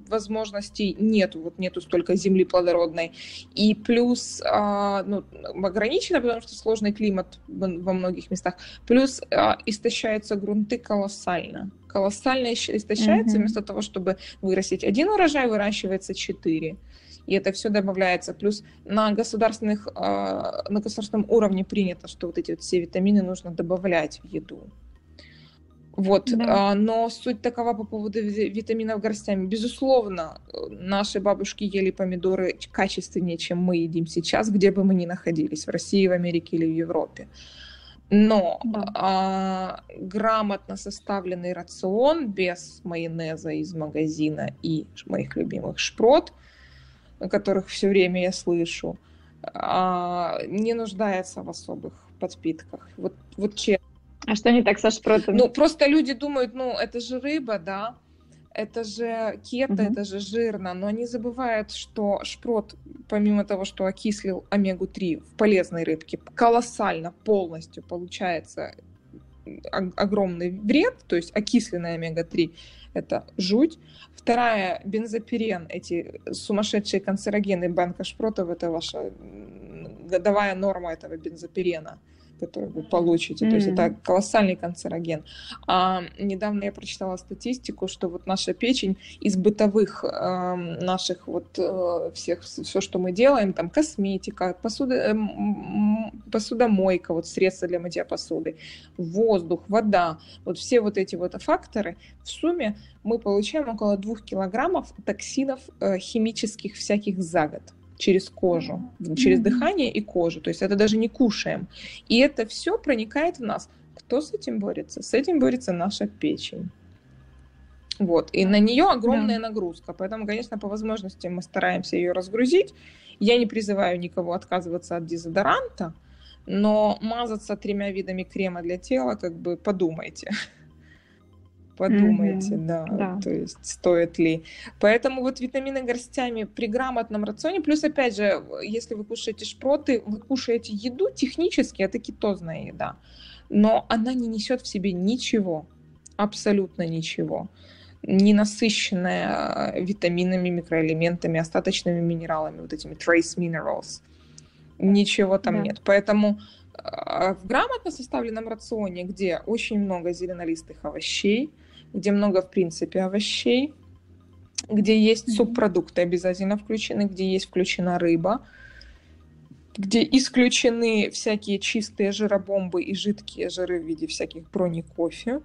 возможностей нету, вот нету столько земли плодородной. И плюс, а, ну, ограничено, потому что сложный климат во многих местах. Плюс а, истощаются грунты колоссально. Колоссально истощается, mm-hmm. вместо того, чтобы вырастить один урожай, выращивается четыре и это все добавляется. Плюс на, государственных, а, на государственном уровне принято, что вот эти вот все витамины нужно добавлять в еду. Вот, да. а, но суть такова по поводу витаминов горстями. Безусловно, наши бабушки ели помидоры качественнее, чем мы едим сейчас, где бы мы ни находились, в России, в Америке или в Европе. Но да. а, грамотно составленный рацион без майонеза из магазина и моих любимых шпрот – о которых все время я слышу, а, не нуждается в особых подпитках. Вот, вот честно. А что не так со шпротами? Ну, просто люди думают, ну, это же рыба, да, это же кето, угу. это же жирно, но они забывают, что шпрот, помимо того, что окислил омегу-3 в полезной рыбке, колоссально, полностью получается огромный вред, то есть окисленная омега-3 это жуть. Вторая, бензопирен, эти сумасшедшие канцерогены банка шпротов, это ваша годовая норма этого бензопирена который вы получите. Mm-hmm. То есть это колоссальный канцероген. А, недавно я прочитала статистику, что вот наша печень из бытовых э, наших вот э, всех, все, что мы делаем, там косметика, посуда, э, посудомойка, вот средства для мытья посуды, воздух, вода, вот все вот эти вот факторы, в сумме мы получаем около двух килограммов токсинов э, химических всяких за год через кожу, через дыхание и кожу. То есть это даже не кушаем. И это все проникает в нас. Кто с этим борется? С этим борется наша печень. Вот. И на нее огромная да. нагрузка. Поэтому, конечно, по возможности мы стараемся ее разгрузить. Я не призываю никого отказываться от дезодоранта, но мазаться тремя видами крема для тела, как бы подумайте подумайте, mm-hmm. да, да, то есть стоит ли. Поэтому вот витамины горстями при грамотном рационе, плюс опять же, если вы кушаете шпроты, вы кушаете еду технически, это кетозная еда, но она не несет в себе ничего, абсолютно ничего не насыщенная витаминами, микроэлементами, остаточными минералами, вот этими trace minerals. Ничего там да. нет. Поэтому а, в грамотно составленном рационе, где очень много зеленолистых овощей, где много, в принципе, овощей, где есть субпродукты обязательно включены, где есть включена рыба, где исключены всякие чистые жиробомбы и жидкие жиры в виде всяких брони кофе.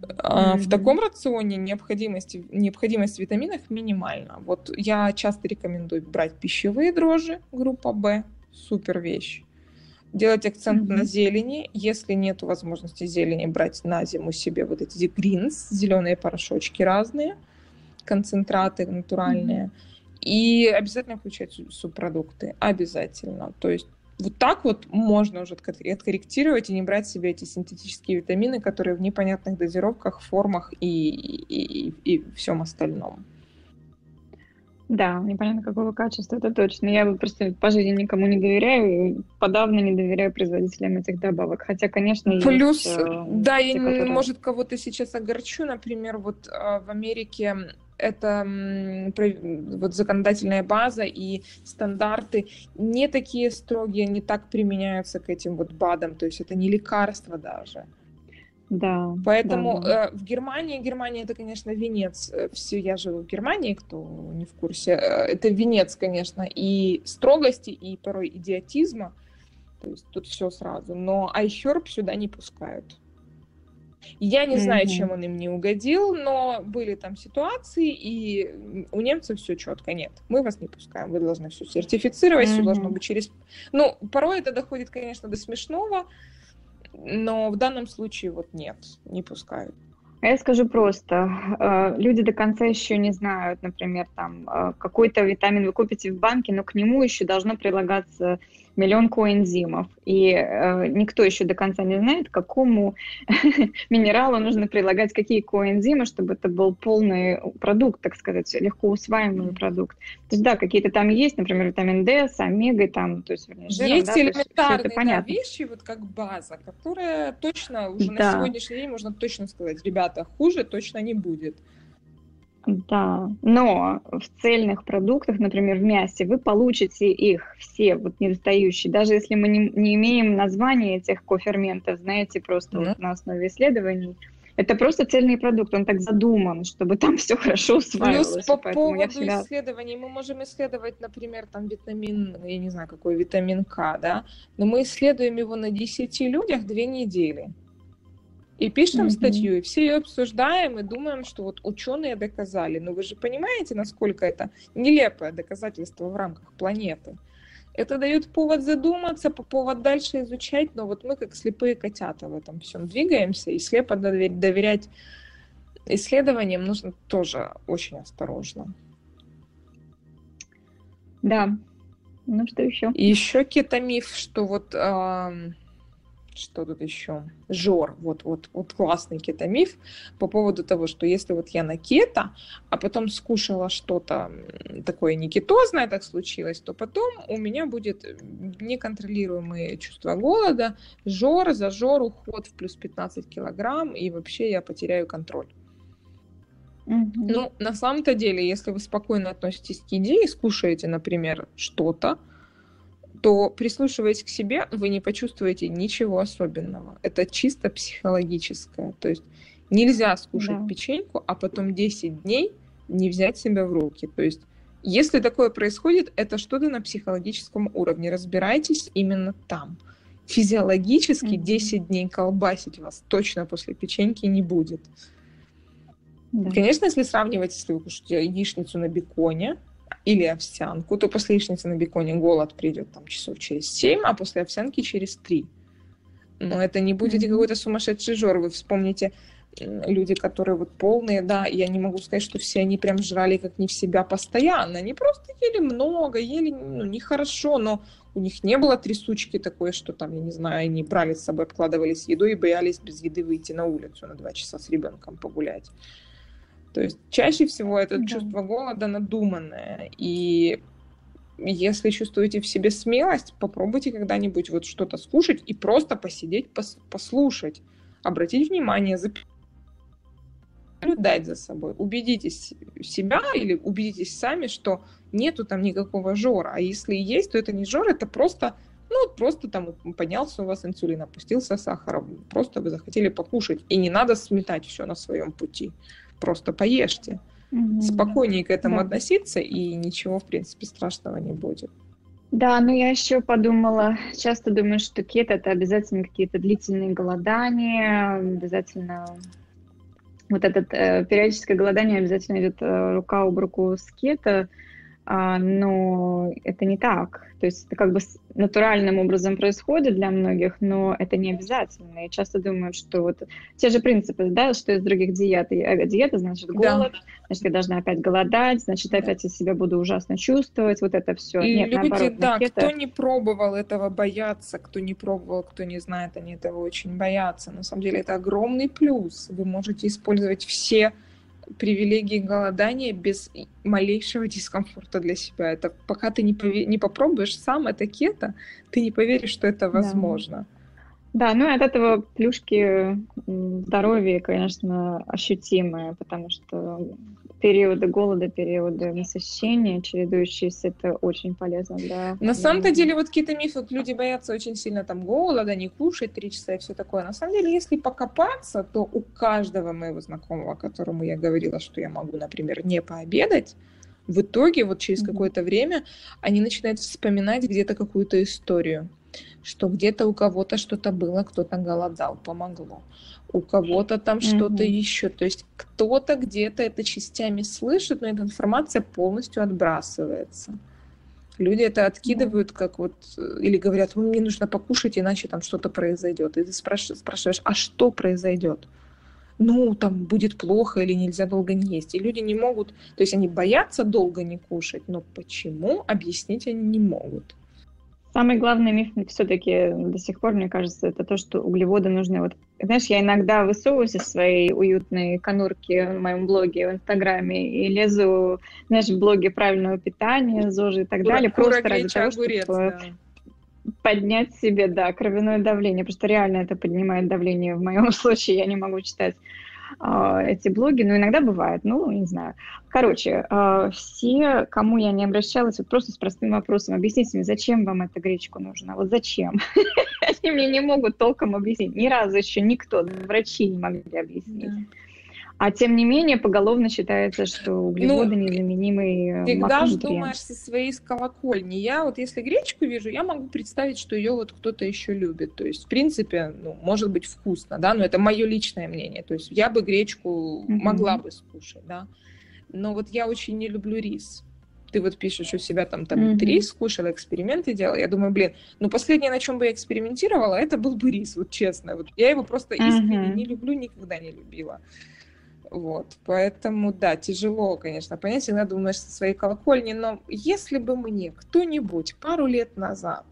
Mm-hmm. В таком рационе необходимость, необходимость в витаминах минимальна. Вот я часто рекомендую брать пищевые дрожжи, группа В, супер вещь делать акцент mm-hmm. на зелени. Если нет возможности зелени, брать на зиму себе вот эти гринс, зеленые порошочки разные, концентраты натуральные. Mm-hmm. И обязательно включать субпродукты. Обязательно. То есть вот так вот можно уже откорректировать и не брать себе эти синтетические витамины, которые в непонятных дозировках, формах и, и, и, и всем остальном. Да, непонятно какого качества, это точно. Я просто по жизни никому не доверяю, подавно не доверяю производителям этих добавок. Хотя, конечно, Плюс, есть, э, да, те, я, которые... может, кого-то сейчас огорчу, например, вот э, в Америке это вот законодательная база и стандарты не такие строгие, не так применяются к этим вот БАДам, то есть это не лекарство даже. Да. Поэтому да, Э, в Германии, Германия это, конечно, венец. Э, Все, я живу в Германии, кто не в курсе. Э, это венец, конечно, и строгости, и порой идиотизма. То есть тут все сразу. Но iHerb сюда не пускают. Я не знаю, mm-hmm. чем он им не угодил, но были там ситуации, и у немцев все четко нет. Мы вас не пускаем, вы должны все сертифицировать, mm-hmm. все должно быть через. Ну, порой это доходит, конечно, до смешного, но в данном случае вот нет, не пускают. А я скажу просто, э, люди до конца еще не знают, например, там э, какой-то витамин вы купите в банке, но к нему еще должно прилагаться миллион коэнзимов. И э, никто еще до конца не знает, какому минералу нужно прилагать какие коэнзимы, чтобы это был полный продукт, так сказать, легко усваиваемый продукт. То есть, да, какие-то там есть, например, витамин D с омегой, там, то есть, вернее, жиром, есть да, элементарные да, вещи, вот как база, которая точно уже да. на сегодняшний день можно точно сказать, ребята, хуже точно не будет. Да, но в цельных продуктах, например, в мясе, вы получите их все, вот недостающие. Даже если мы не, не имеем названия этих коферментов, знаете, просто mm-hmm. вот на основе исследований, это просто цельный продукт, он так задуман, чтобы там все хорошо усваивалось. Плюс по поводу всегда... исследований, мы можем исследовать, например, там витамин, я не знаю, какой витамин К, да, но мы исследуем его на 10 людях две недели. И пишем mm-hmm. статью, и все ее обсуждаем, и думаем, что вот ученые доказали. Но вы же понимаете, насколько это нелепое доказательство в рамках планеты. Это дает повод задуматься, по повод дальше изучать, но вот мы как слепые котята в этом всем двигаемся, и слепо доверять исследованиям нужно тоже очень осторожно. Да. Ну что еще? И еще кетомиф, что вот э, что тут еще? Жор, вот, вот, вот классный кетомиф по поводу того, что если вот я на кето, а потом скушала что-то такое некетозное, так случилось, то потом у меня будет неконтролируемые чувства голода, жор, зажор, уход в плюс 15 килограмм, и вообще я потеряю контроль. Mm-hmm. Ну, на самом-то деле, если вы спокойно относитесь к еде и скушаете, например, что-то, то прислушиваясь к себе, вы не почувствуете ничего особенного. Это чисто психологическое. То есть нельзя скушать да. печеньку, а потом 10 дней не взять себя в руки. То есть если такое происходит, это что-то на психологическом уровне. Разбирайтесь именно там. Физиологически mm-hmm. 10 дней колбасить вас точно после печеньки не будет. Да. Конечно, если сравнивать, если вы кушаете яичницу на беконе, или овсянку, то после яичницы на беконе голод придет там часов через 7, а после овсянки через 3. Но это не будет mm-hmm. какой-то сумасшедший жор. Вы вспомните люди, которые вот полные, да, я не могу сказать, что все они прям жрали как не в себя постоянно. Они просто ели много, ели ну, нехорошо, но у них не было трясучки такой, что там, я не знаю, они брали с собой, обкладывались едой и боялись без еды выйти на улицу на два часа с ребенком погулять. То есть чаще всего это да. чувство голода надуманное. И если чувствуете в себе смелость, попробуйте когда-нибудь вот что-то скушать и просто посидеть, пос послушать, обратить внимание, наблюдать за собой. Убедитесь себя или убедитесь сами, что нету там никакого жора. А если есть, то это не жор, это просто ну, просто там поднялся у вас инсулин, опустился сахар, просто вы захотели покушать. И не надо сметать все на своем пути просто поешьте. Угу. Спокойнее к этому да. относиться, и ничего, в принципе, страшного не будет. Да, но я еще подумала, часто думаю, что кето это обязательно какие-то длительные голодания, обязательно вот это э, периодическое голодание обязательно идет э, рука об руку с кето. а, но это не так. То есть это как бы натуральным образом происходит для многих, но это не обязательно. И часто думают, что вот те же принципы, да, что из других диет. Э, диета значит голод, да. значит, я должна опять голодать, значит, опять я себя буду ужасно чувствовать, вот это все. И Нет, люди, наоборот, да, кето... кто не пробовал этого, боятся, кто не пробовал, кто не знает, они этого очень боятся. На самом деле это огромный плюс. Вы можете использовать все привилегии голодания без малейшего дискомфорта для себя. Это пока ты не, пове- не попробуешь сам это кето, ты не поверишь, что это возможно. Да. да, ну и от этого плюшки здоровья, конечно, ощутимые, потому что периоды голода, периоды насыщения, чередующиеся, это очень полезно для... На самом-то деле, вот какие-то мифы, вот люди боятся очень сильно там голода, не кушать три часа и все такое. На самом деле, если покопаться, то у каждого моего знакомого, которому я говорила, что я могу, например, не пообедать, в итоге вот через mm-hmm. какое-то время они начинают вспоминать где-то какую-то историю, что где-то у кого-то что-то было, кто-то голодал, помогло у кого-то там mm-hmm. что-то еще. То есть кто-то где-то это частями слышит, но эта информация полностью отбрасывается. Люди это откидывают, mm-hmm. как вот, или говорят, мне нужно покушать, иначе там что-то произойдет. И ты спрашиваешь, спрашиваешь, а что произойдет? Ну, там будет плохо или нельзя долго не есть. И люди не могут, то есть они боятся долго не кушать, но почему, объяснить они не могут. Самый главный миф все-таки до сих пор, мне кажется, это то, что углеводы нужны. Вот, знаешь, я иногда высовываюсь из своей уютной конурки в моем блоге в Инстаграме и лезу, знаешь, в блоге правильного питания, ЗОЖи и так далее, просто ради того, чтобы да. Поднять себе, да, кровяное давление, что реально это поднимает давление в моем случае, я не могу читать а, эти блоги, но иногда бывает, ну, не знаю. Короче, а, все, кому я не обращалась, вот просто с простым вопросом, объясните мне, зачем вам эта гречка нужна? Вот зачем? Они мне не могут толком объяснить. Ни разу еще никто, врачи не могли объяснить. А тем не менее, поголовно считается, что углеводы ну, незаменимый Всегда же думаешь со своей колокольни. Я вот если гречку вижу, я могу представить, что ее вот кто-то еще любит. То есть, в принципе, ну, может быть вкусно, да, но это мое личное мнение. То есть я бы гречку mm-hmm. могла бы скушать, да. Но вот я очень не люблю рис ты вот пишешь у себя там, там mm-hmm. рис, скушала, эксперименты делала. Я думаю, блин, ну последнее, на чем бы я экспериментировала, это был бы рис, вот честно. Вот я его просто искренне mm-hmm. не люблю, никогда не любила. Вот, поэтому, да, тяжело, конечно, понять, всегда думаешь со своей колокольни, но если бы мне кто-нибудь пару лет назад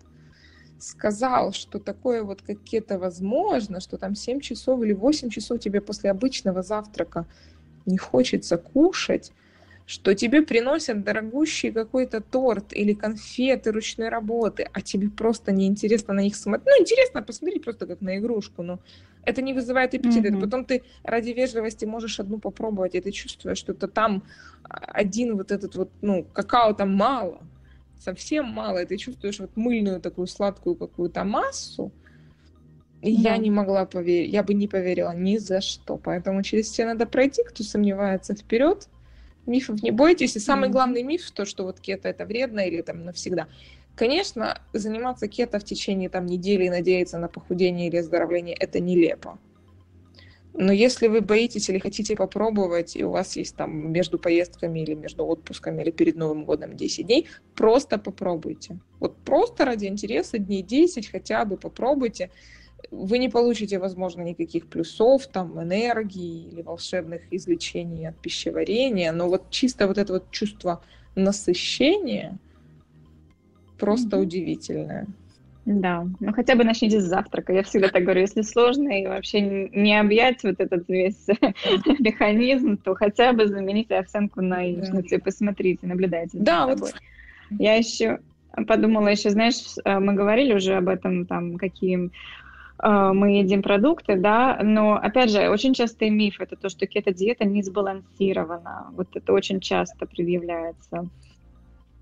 сказал, что такое вот какие-то возможно, что там 7 часов или 8 часов тебе после обычного завтрака не хочется кушать, что тебе приносят дорогущий какой-то торт или конфеты ручной работы, а тебе просто неинтересно на них смотреть. Ну, интересно посмотреть просто как на игрушку, но это не вызывает аппетита. Mm-hmm. Потом ты ради вежливости можешь одну попробовать, и ты чувствуешь, что это там один вот этот вот, ну, какао там мало, совсем мало, и ты чувствуешь вот мыльную такую сладкую какую-то массу, и да. я не могла поверить, я бы не поверила ни за что. Поэтому через все надо пройти, кто сомневается вперед. Мифов не бойтесь. И самый mm-hmm. главный миф, то, что вот кето это вредно или там навсегда. Конечно, заниматься кето в течение там, недели и надеяться на похудение или оздоровление – это нелепо. Но если вы боитесь или хотите попробовать, и у вас есть там между поездками или между отпусками или перед Новым годом 10 дней, просто попробуйте. Вот просто ради интереса дней 10 хотя бы попробуйте. Вы не получите, возможно, никаких плюсов, там, энергии или волшебных излечений от пищеварения, но вот чисто вот это вот чувство насыщения – просто mm-hmm. удивительное. Да, ну хотя бы начните с завтрака. Я всегда так говорю, если сложно и вообще не объять вот этот весь механизм, то хотя бы замените овсянку на яичницу и посмотрите, наблюдайте. Да, вот. Я еще подумала, еще, знаешь, э, мы говорили уже об этом, там, какие э, мы едим продукты, да, но, опять же, очень частый миф это то, что кето-диета не сбалансирована. Вот это очень часто предъявляется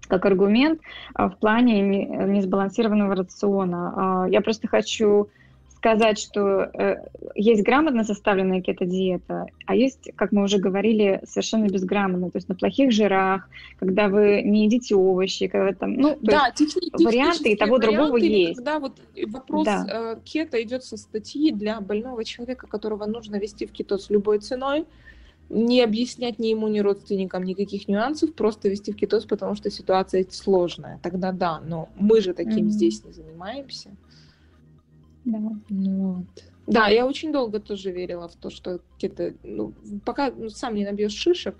как аргумент а, в плане несбалансированного рациона. А, я просто хочу сказать, что э, есть грамотно составленная кето-диета, а есть, как мы уже говорили, совершенно безграмотно. То есть на плохих жирах, когда вы не едите овощи, когда там, ну, да, есть варианты и того другого есть. Когда вот вопрос да. э, кето идет со статьи для больного человека, которого нужно вести в кетоз любой ценой, не объяснять ни ему, ни родственникам никаких нюансов, просто вести в кетоз, потому что ситуация сложная. Тогда да, но мы же таким mm-hmm. здесь не занимаемся. Да. Ну вот. Да, я очень долго тоже верила в то, что где-то, ну, пока ну, сам не набьешь шишек,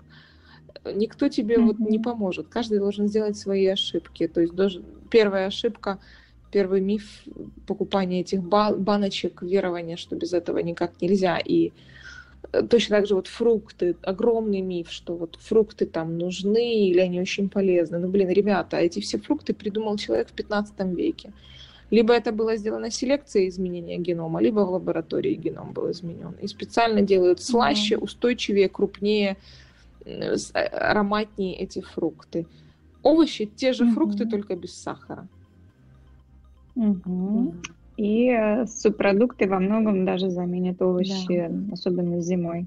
никто тебе mm-hmm. вот не поможет. Каждый должен сделать свои ошибки. То есть даже первая ошибка, первый миф покупания этих баночек, верования, что без этого никак нельзя. И точно так же вот фрукты, огромный миф, что вот фрукты там нужны или они очень полезны. Ну, блин, ребята, эти все фрукты придумал человек в 15 веке. Либо это было сделано селекцией изменения генома, либо в лаборатории геном был изменен. И специально делают слаще, устойчивее, крупнее, э, ароматнее эти фрукты. Овощи те же mm-hmm. фрукты, только без сахара. Mm-hmm. И э, субпродукты во многом даже заменят овощи, да. особенно зимой.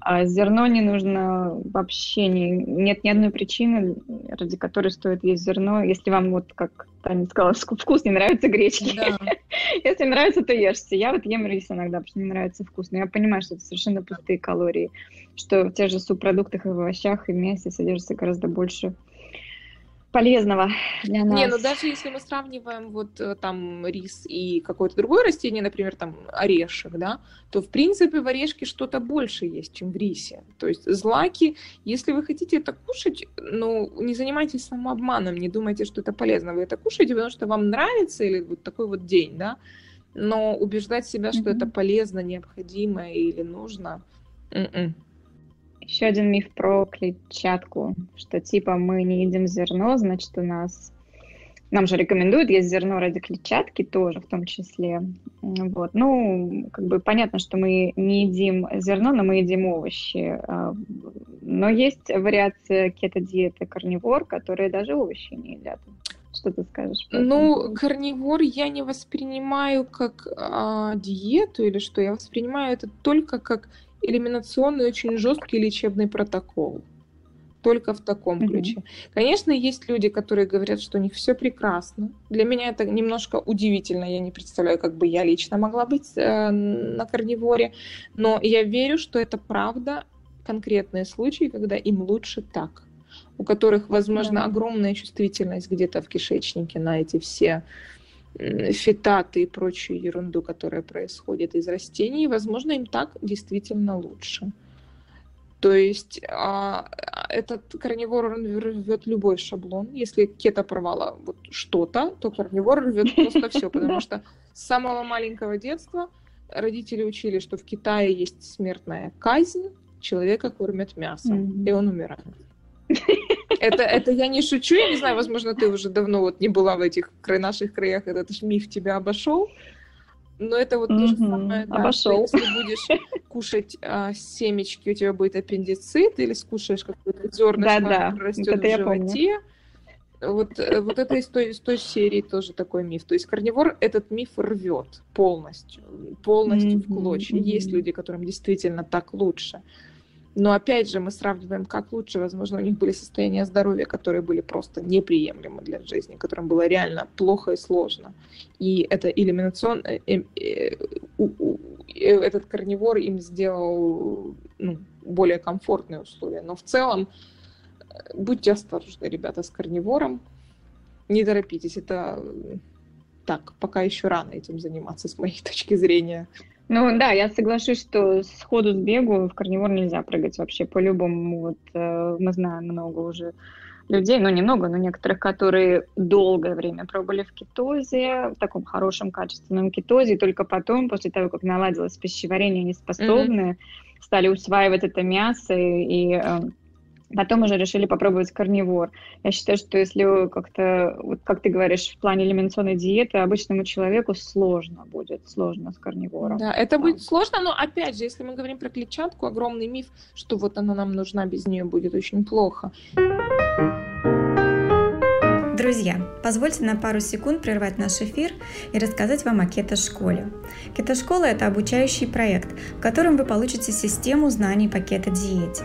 А зерно не нужно вообще, не, нет ни одной причины, ради которой стоит есть зерно. Если вам, вот как Таня сказала, вкус не нравится гречки. Да. Если нравится, то ешьте. Я вот ем рис иногда, потому что мне нравится вкус. Но я понимаю, что это совершенно пустые калории, что в тех же субпродуктах и в овощах и мясе содержится гораздо больше полезного для нас. Не, ну даже если мы сравниваем вот э, там рис и какое-то другое растение, например, там орешек, да, то в принципе в орешке что-то больше есть, чем в рисе. То есть злаки, если вы хотите это кушать, ну не занимайтесь самообманом, не думайте, что это полезно. Вы это кушаете, потому что вам нравится или вот такой вот день, да, но убеждать себя, что mm-hmm. это полезно, необходимо или нужно, м-м. Еще один миф про клетчатку, что типа мы не едим зерно, значит у нас нам же рекомендуют есть зерно ради клетчатки тоже в том числе. Вот. Ну, как бы понятно, что мы не едим зерно, но мы едим овощи. А, но есть вариация кето-диеты карнивор, которые даже овощи не едят. Что ты скажешь? Ну, карнивор я не воспринимаю как а, диету или что. Я воспринимаю это только как элиминационный очень жесткий лечебный протокол. Только в таком mm-hmm. ключе. Конечно, есть люди, которые говорят, что у них все прекрасно. Для меня это немножко удивительно. Я не представляю, как бы я лично могла быть э, на карниворе. Но я верю, что это правда конкретные случаи, когда им лучше так. У которых, возможно, yeah. огромная чувствительность где-то в кишечнике на эти все фитаты и прочую ерунду, которая происходит из растений, возможно, им так действительно лучше. То есть а, этот карнивор рвет любой шаблон. Если кета порвала вот что-то, то карнивор рвет просто все, потому что с самого маленького детства родители учили, что в Китае есть смертная казнь, человека кормят мясом, и он умирает. Это, это я не шучу, я не знаю, возможно, ты уже давно вот не была в этих наших краях, этот миф тебя обошел. Но это вот то же самое, да, Обошел. если будешь кушать а, семечки, у тебя будет аппендицит, или скушаешь какое-то зернышко, да, да. растет в животе. Вот, э, вот это из той, из той серии тоже такой миф. То есть карнивор этот миф рвет полностью, полностью mm-hmm. в клочья. Mm-hmm. Есть люди, которым действительно так лучше. Но опять же, мы сравниваем, как лучше, возможно, у них были состояния здоровья, которые были просто неприемлемы для жизни, которым было реально плохо и сложно. И это элиминацион, э, э, э, этот карнивор им сделал ну, более комфортные условия. Но в целом, будьте осторожны, ребята, с карнивором. Не торопитесь, это так, пока еще рано этим заниматься, с моей точки зрения. Ну да, я соглашусь, что сходу с бегу в карнивор нельзя прыгать вообще по-любому. Вот э, мы знаем много уже людей, ну немного, но некоторых, которые долгое время пробовали в кетозе, в таком хорошем качественном кетозе, и только потом, после того, как наладилось пищеварение, они способны, mm-hmm. стали усваивать это мясо и, и э, Потом уже решили попробовать карнивор. Я считаю, что если как-то, вот как ты говоришь, в плане элиминационной диеты, обычному человеку сложно будет, сложно с карнивором. Да, это да. будет сложно, но опять же, если мы говорим про клетчатку, огромный миф, что вот она нам нужна, без нее будет очень плохо. Друзья, позвольте на пару секунд прервать наш эфир и рассказать вам о кето-школе. Кето-школа – это обучающий проект, в котором вы получите систему знаний по кето-диете.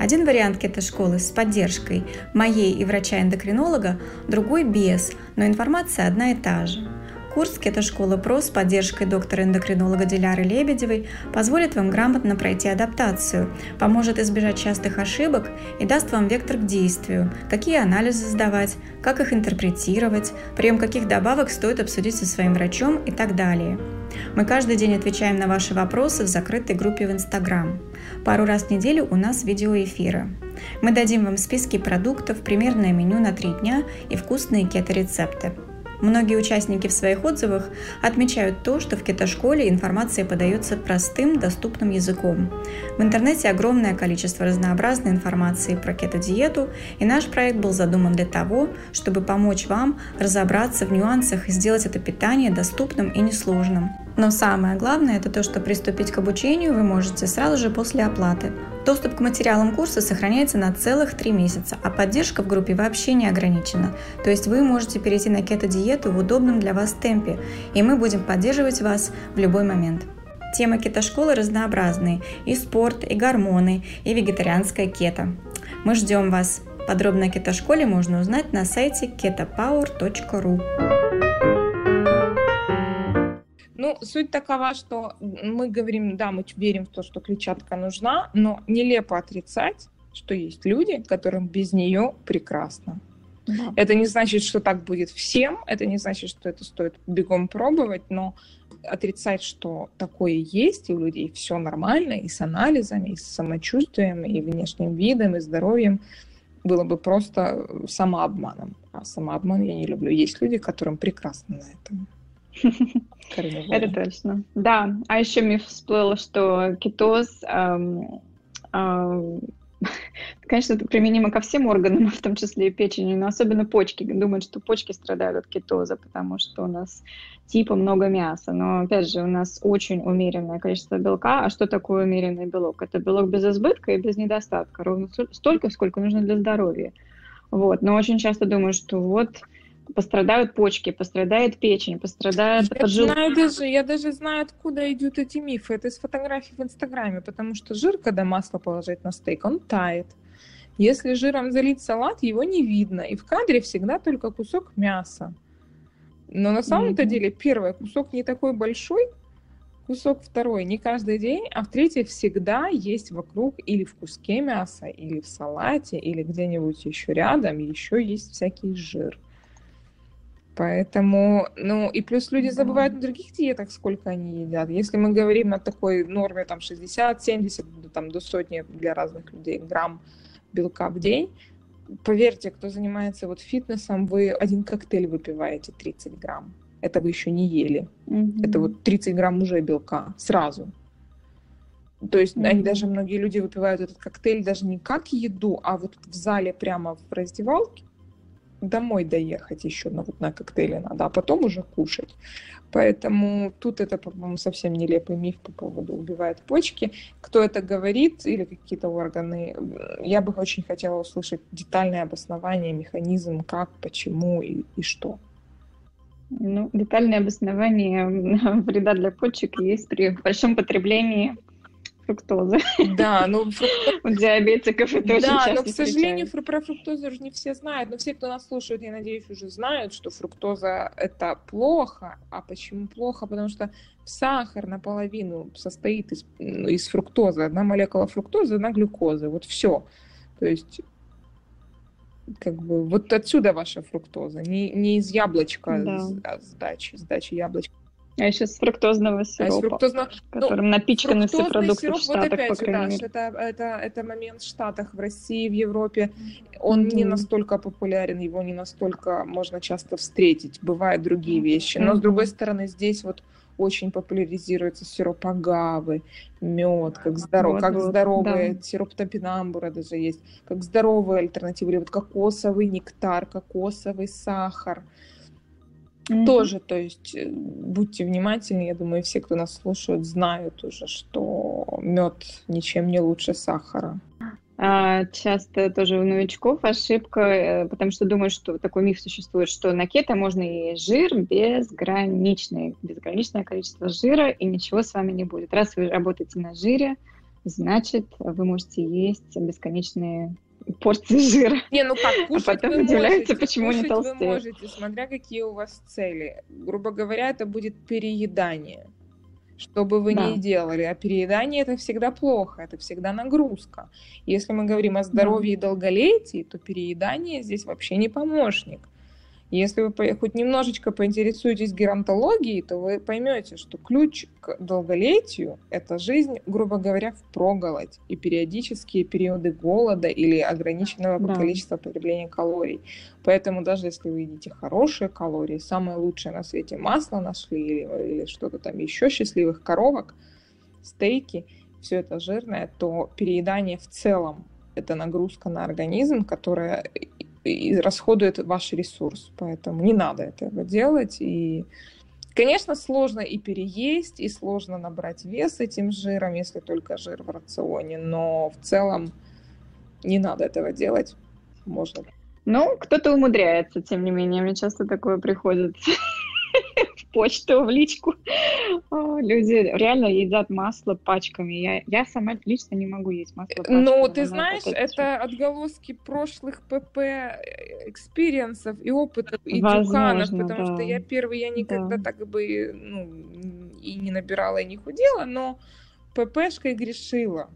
Один вариант кето-школы с поддержкой моей и врача-эндокринолога, другой без, но информация одна и та же – Курс «Кето-школа ПРО» с поддержкой доктора-эндокринолога Диляры Лебедевой позволит вам грамотно пройти адаптацию, поможет избежать частых ошибок и даст вам вектор к действию, какие анализы сдавать, как их интерпретировать, прием каких добавок стоит обсудить со своим врачом и так далее. Мы каждый день отвечаем на ваши вопросы в закрытой группе в Инстаграм. Пару раз в неделю у нас видеоэфиры. Мы дадим вам списки продуктов, примерное меню на три дня и вкусные кето-рецепты. Многие участники в своих отзывах отмечают то, что в кетошколе информация подается простым, доступным языком. В интернете огромное количество разнообразной информации про кето-диету, и наш проект был задуман для того, чтобы помочь вам разобраться в нюансах и сделать это питание доступным и несложным. Но самое главное – это то, что приступить к обучению вы можете сразу же после оплаты. Доступ к материалам курса сохраняется на целых три месяца, а поддержка в группе вообще не ограничена. То есть вы можете перейти на кето-диету в удобном для вас темпе, и мы будем поддерживать вас в любой момент. Темы кето-школы разнообразные – и спорт, и гормоны, и вегетарианская кето. Мы ждем вас. Подробно о кето-школе можно узнать на сайте ketopower.ru. Ну, суть такова, что мы говорим, да, мы верим в то, что клетчатка нужна, но нелепо отрицать, что есть люди, которым без нее прекрасно. Да. Это не значит, что так будет всем, это не значит, что это стоит бегом пробовать, но отрицать, что такое есть, и у людей все нормально, и с анализами, и с самочувствием, и внешним видом, и здоровьем, было бы просто самообманом. А самообман я не люблю. Есть люди, которым прекрасно на этом. Это точно. Да, а еще мне всплыло, что кетоз, эм, эм, конечно, это применимо ко всем органам, в том числе и печени, но особенно почки. Думают, что почки страдают от кетоза, потому что у нас типа много мяса. Но, опять же, у нас очень умеренное количество белка. А что такое умеренный белок? Это белок без избытка и без недостатка. Ровно столько, сколько нужно для здоровья. Вот. Но очень часто думаю, что вот пострадают почки, пострадает печень, пострадает я Знаю даже, я даже знаю, откуда идут эти мифы. Это из фотографий в Инстаграме, потому что жир, когда масло положить на стейк, он тает. Если жиром залить салат, его не видно, и в кадре всегда только кусок мяса. Но на самом-то mm-hmm. деле первый кусок не такой большой, кусок второй не каждый день, а в третий всегда есть вокруг или в куске мяса, или в салате, или где-нибудь еще рядом, еще есть всякий жир. Поэтому, ну, и плюс люди забывают на других диетах, сколько они едят. Если мы говорим на такой норме, там, 60-70, там, до сотни для разных людей грамм белка в день, поверьте, кто занимается вот фитнесом, вы один коктейль выпиваете 30 грамм. Это вы еще не ели. Mm-hmm. Это вот 30 грамм уже белка сразу. То есть mm-hmm. они даже, многие люди выпивают этот коктейль даже не как еду, а вот в зале прямо в раздевалке домой доехать еще на, вот на коктейле надо, а потом уже кушать. Поэтому тут это, по-моему, совсем нелепый миф по поводу убивает почки. Кто это говорит или какие-то органы, я бы очень хотела услышать детальное обоснование, механизм, как, почему и, и что. Ну, детальное обоснование вреда для почек есть при большом потреблении фруктозы. Да, ну у диабетиков это очень Да, но, к сожалению, про фруктозу уже не все знают. Но все, кто нас слушает, я надеюсь, уже знают, что фруктоза это плохо. А почему плохо? Потому что сахар наполовину состоит из, ну, из фруктозы. Одна молекула фруктозы, одна глюкозы. Вот все. То есть как бы вот отсюда ваша фруктоза, не, не из яблочка, да. а с дачи, с дачи яблочка. А еще с фруктозного сиропа, а из фруктозного... которым ну, напичканы все продукты сироп, в Штатах, вот опять, по крайней мере. Это, это, это момент в Штатах, в России, в Европе. Он mm-hmm. не настолько популярен, его не настолько можно часто встретить. Бывают другие вещи. Но, mm-hmm. с другой стороны, здесь вот очень популяризируется сироп агавы, мед, как, здоров, вот, как вот, здоровые, да. сироп топинамбура даже есть, как здоровые альтернативы, или вот кокосовый нектар, кокосовый сахар. Mm-hmm. Тоже, то есть э, будьте внимательны, я думаю, все, кто нас слушает, знают уже, что мед ничем не лучше сахара. А, часто тоже у новичков ошибка, э, потому что думают, что такой миф существует, что на кето можно и жир безграничный, безграничное количество жира, и ничего с вами не будет. Раз вы работаете на жире, значит, вы можете есть бесконечные порции жира. Не, ну как, а кушать а потом вы удивляете, можете, почему не толстеют. вы можете, смотря какие у вас цели. Грубо говоря, это будет переедание. Что бы вы да. ни делали, а переедание это всегда плохо, это всегда нагрузка. Если мы говорим о здоровье да. и долголетии, то переедание здесь вообще не помощник. Если вы хоть немножечко поинтересуетесь геронтологией, то вы поймете, что ключ к долголетию – это жизнь, грубо говоря, в проголодь и периодические периоды голода или ограниченного да. количества потребления калорий. Поэтому даже если вы едите хорошие калории, самое лучшее на свете масло нашли или, или что-то там еще, счастливых коровок, стейки, все это жирное, то переедание в целом это нагрузка на организм, которая расходует ваш ресурс. Поэтому не надо этого делать. И, конечно, сложно и переесть, и сложно набрать вес этим жиром, если только жир в рационе. Но в целом не надо этого делать. Можно. Ну, кто-то умудряется, тем не менее. Мне часто такое приходит в почту, в личку. Люди реально едят масло пачками. Я, я сама лично не могу есть масло пачками. Ну, ты знаешь, это, это отголоски прошлых ПП experience ов и опытов и дюканов, потому да. что я первый, я никогда да. так бы ну, и не набирала, и не худела, но ППшкой грешила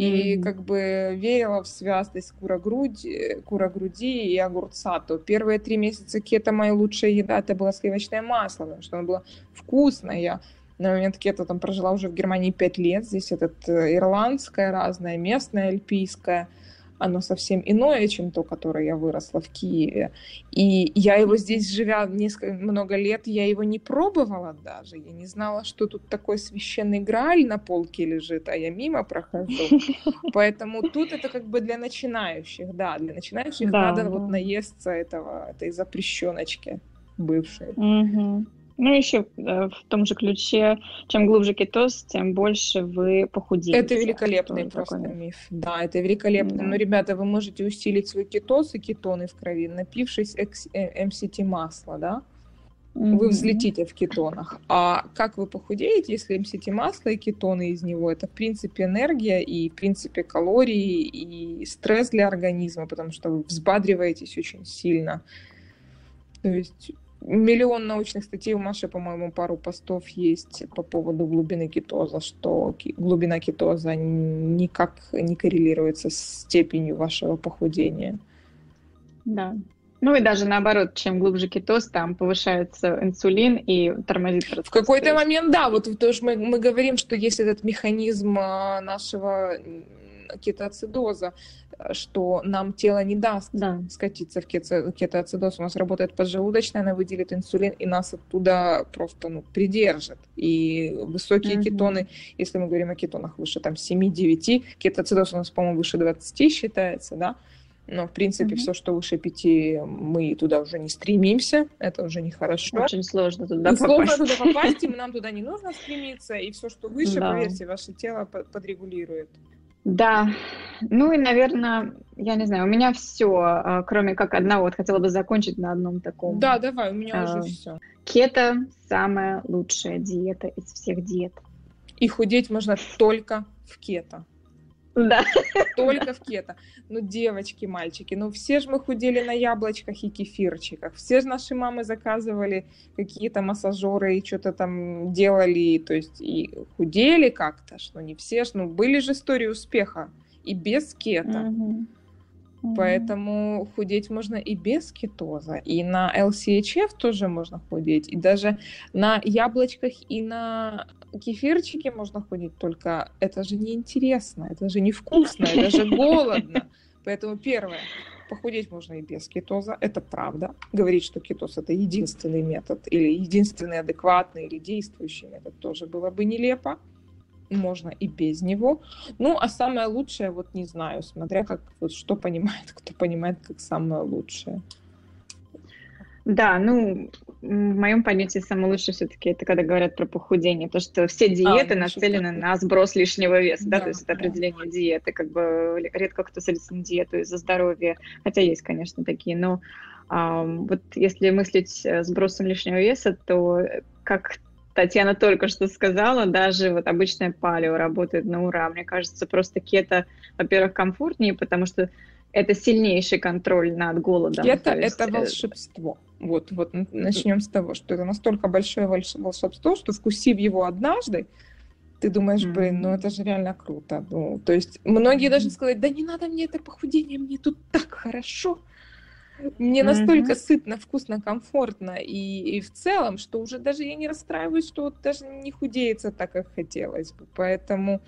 и mm-hmm. как бы верила в святость кура-груди, кура-груди и огурца, то первые три месяца кето моя лучшая еда это было сливочное масло, потому что оно было вкусное. Я на момент кето там прожила уже в Германии пять лет, здесь этот э, ирландское разное, местное, альпийское – оно совсем иное, чем то, которое я выросла в Киеве. И я его здесь, живя несколько, много лет, я его не пробовала даже. Я не знала, что тут такой священный грааль на полке лежит, а я мимо прохожу. Поэтому тут это как бы для начинающих, да, для начинающих да, надо да. вот наесться этого, этой запрещеночки бывшей. Угу. Ну, еще э, в том же ключе, чем глубже кетоз, тем больше вы похудеете. Это великолепный это просто такой... миф. Да, это великолепно. Да. Но, ребята, вы можете усилить свой кетоз и кетоны в крови, напившись э, масла, да? Mm-hmm. Вы взлетите в кетонах. А как вы похудеете, если MCT масло и кетоны из него? Это, в принципе, энергия и, в принципе, калории и стресс для организма, потому что вы взбадриваетесь очень сильно. То есть миллион научных статей у Маши, по-моему, пару постов есть по поводу глубины кетоза, что глубина кетоза никак не коррелируется с степенью вашего похудения. Да. Ну и даже наоборот, чем глубже кетоз, там повышается инсулин и тормозит процесс. В какой-то момент, да, вот то, что мы, мы говорим, что есть этот механизм а, нашего кетоацидоза, что нам тело не даст да. скатиться в кетоацидоз. У нас работает поджелудочная, она выделит инсулин, и нас оттуда просто ну, придержит. И высокие mm-hmm. кетоны, если мы говорим о кетонах выше там 7-9, кетоацидоз у нас, по-моему, выше 20 считается, да, но, в принципе, mm-hmm. все, что выше 5, мы туда уже не стремимся. Это уже нехорошо. Очень сложно туда попасть. Сложно туда попасть, и нам туда не нужно стремиться. И все, что выше, да. поверьте, ваше тело подрегулирует. Да, ну и, наверное, я не знаю, у меня все, а, кроме как одного, вот хотела бы закончить на одном таком. Да, давай, у меня а, уже все. Кето самая лучшая диета из всех диет. И худеть можно только в кето. Да. Только в кето. Ну, девочки, мальчики, ну все же мы худели на яблочках и кефирчиках. Все же наши мамы заказывали какие-то массажеры и что-то там делали, то есть и худели как-то, что не все ж, ну были же истории успеха и без кето. Угу. Поэтому худеть можно и без кетоза. И на LCHF тоже можно худеть. И даже на яблочках и на кефирчике можно худеть. Только это же неинтересно, это же невкусно, это же голодно. Поэтому первое, похудеть можно и без кетоза, это правда. Говорить, что кетоз это единственный метод или единственный адекватный или действующий метод тоже было бы нелепо можно и без него. Ну, а самое лучшее, вот не знаю, смотря как, вот что понимает, кто понимает как самое лучшее. Да, ну, в моем понятии самое лучшее все-таки это когда говорят про похудение, то что все а, диеты а, нацелены на сброс лишнего веса, да, да то есть это определение да. диеты, как бы редко кто садится на диету из-за здоровья, хотя есть, конечно, такие, но а, вот если мыслить сбросом лишнего веса, то как Татьяна только что сказала, даже вот обычная палео работает на ура. Мне кажется, просто кето, во-первых, комфортнее, потому что это сильнейший контроль над голодом. Кето — это э, волшебство. Вот, вот начнем с того, что это настолько большое волшебство, что вкусив его однажды, ты думаешь, блин, ну это же реально круто. Ну, то есть многие даже сказать, да не надо мне это похудение, мне тут так хорошо. Мне настолько сытно, вкусно, комфортно и, и в целом, что уже даже я не расстраиваюсь, что вот даже не худеется так, как хотелось бы. Поэтому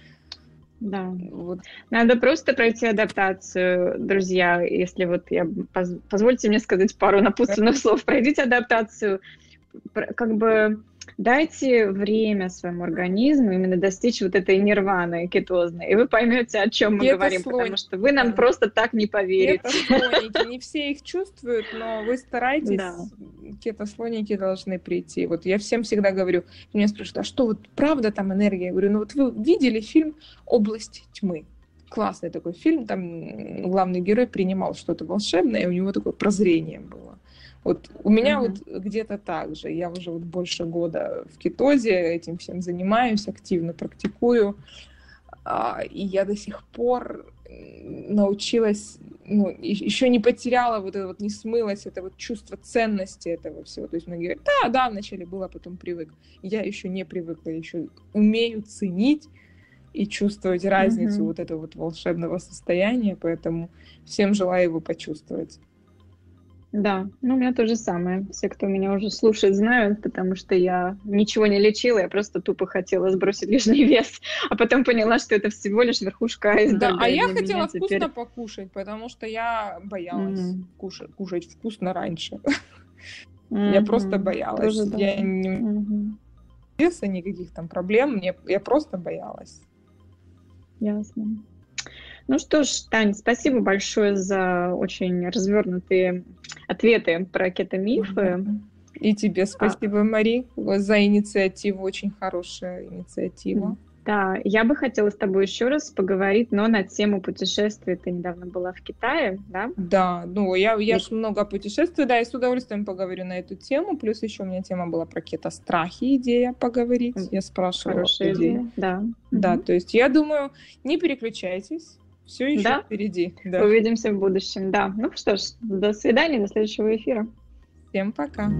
да. Вот. Надо просто пройти адаптацию, друзья. Если вот я поз, позвольте мне сказать пару напутственных слов, пройдите адаптацию, как бы дайте время своему организму именно достичь вот этой нирваны кетозной, и вы поймете, о чем мы говорим, потому что вы нам просто так не поверите. Кетослоники, не все их чувствуют, но вы старайтесь, да. кетослоники должны прийти. Вот я всем всегда говорю, меня спрашивают, а что вот правда там энергия? Я говорю, ну вот вы видели фильм «Область тьмы»? Классный такой фильм, там главный герой принимал что-то волшебное, и у него такое прозрение было. Вот у меня mm-hmm. вот где-то так же. Я уже вот больше года в кетозе, этим всем занимаюсь, активно практикую. А, и я до сих пор научилась, ну, еще не потеряла вот это вот, не смылось это вот чувство ценности этого всего. То есть многие говорят, да, да, вначале было, потом привык. Я еще не привыкла, еще умею ценить и чувствовать разницу mm-hmm. вот этого вот волшебного состояния, поэтому всем желаю его почувствовать. Да, ну у меня то же самое. Все, кто меня уже слушает, знают, потому что я ничего не лечила, я просто тупо хотела сбросить лишний вес, а потом поняла, что это всего лишь верхушка айсберга. Да, а я хотела вкусно теперь... покушать, потому что я боялась mm-hmm. кушать, кушать вкусно раньше. Mm-hmm. Я просто боялась. Тоже, да. Я не mm-hmm. веса никаких там проблем, мне я просто боялась. Ясно. Ну что ж, Тань, спасибо большое за очень развернутые ответы про кетомифы. И тебе спасибо, а... Мари, за инициативу. Очень хорошая инициатива. Да, я бы хотела с тобой еще раз поговорить, но на тему путешествий. Ты недавно была в Китае, да? Да, ну я, я и... много путешествую, да, и с удовольствием поговорю на эту тему. Плюс еще у меня тема была про кетострахи, идея поговорить. Я спрашивала Хорошая идея, да. Да, угу. то есть я думаю, не переключайтесь, все еще да? впереди. Да. Увидимся в будущем, да. Ну что ж, до свидания, до следующего эфира. Всем пока.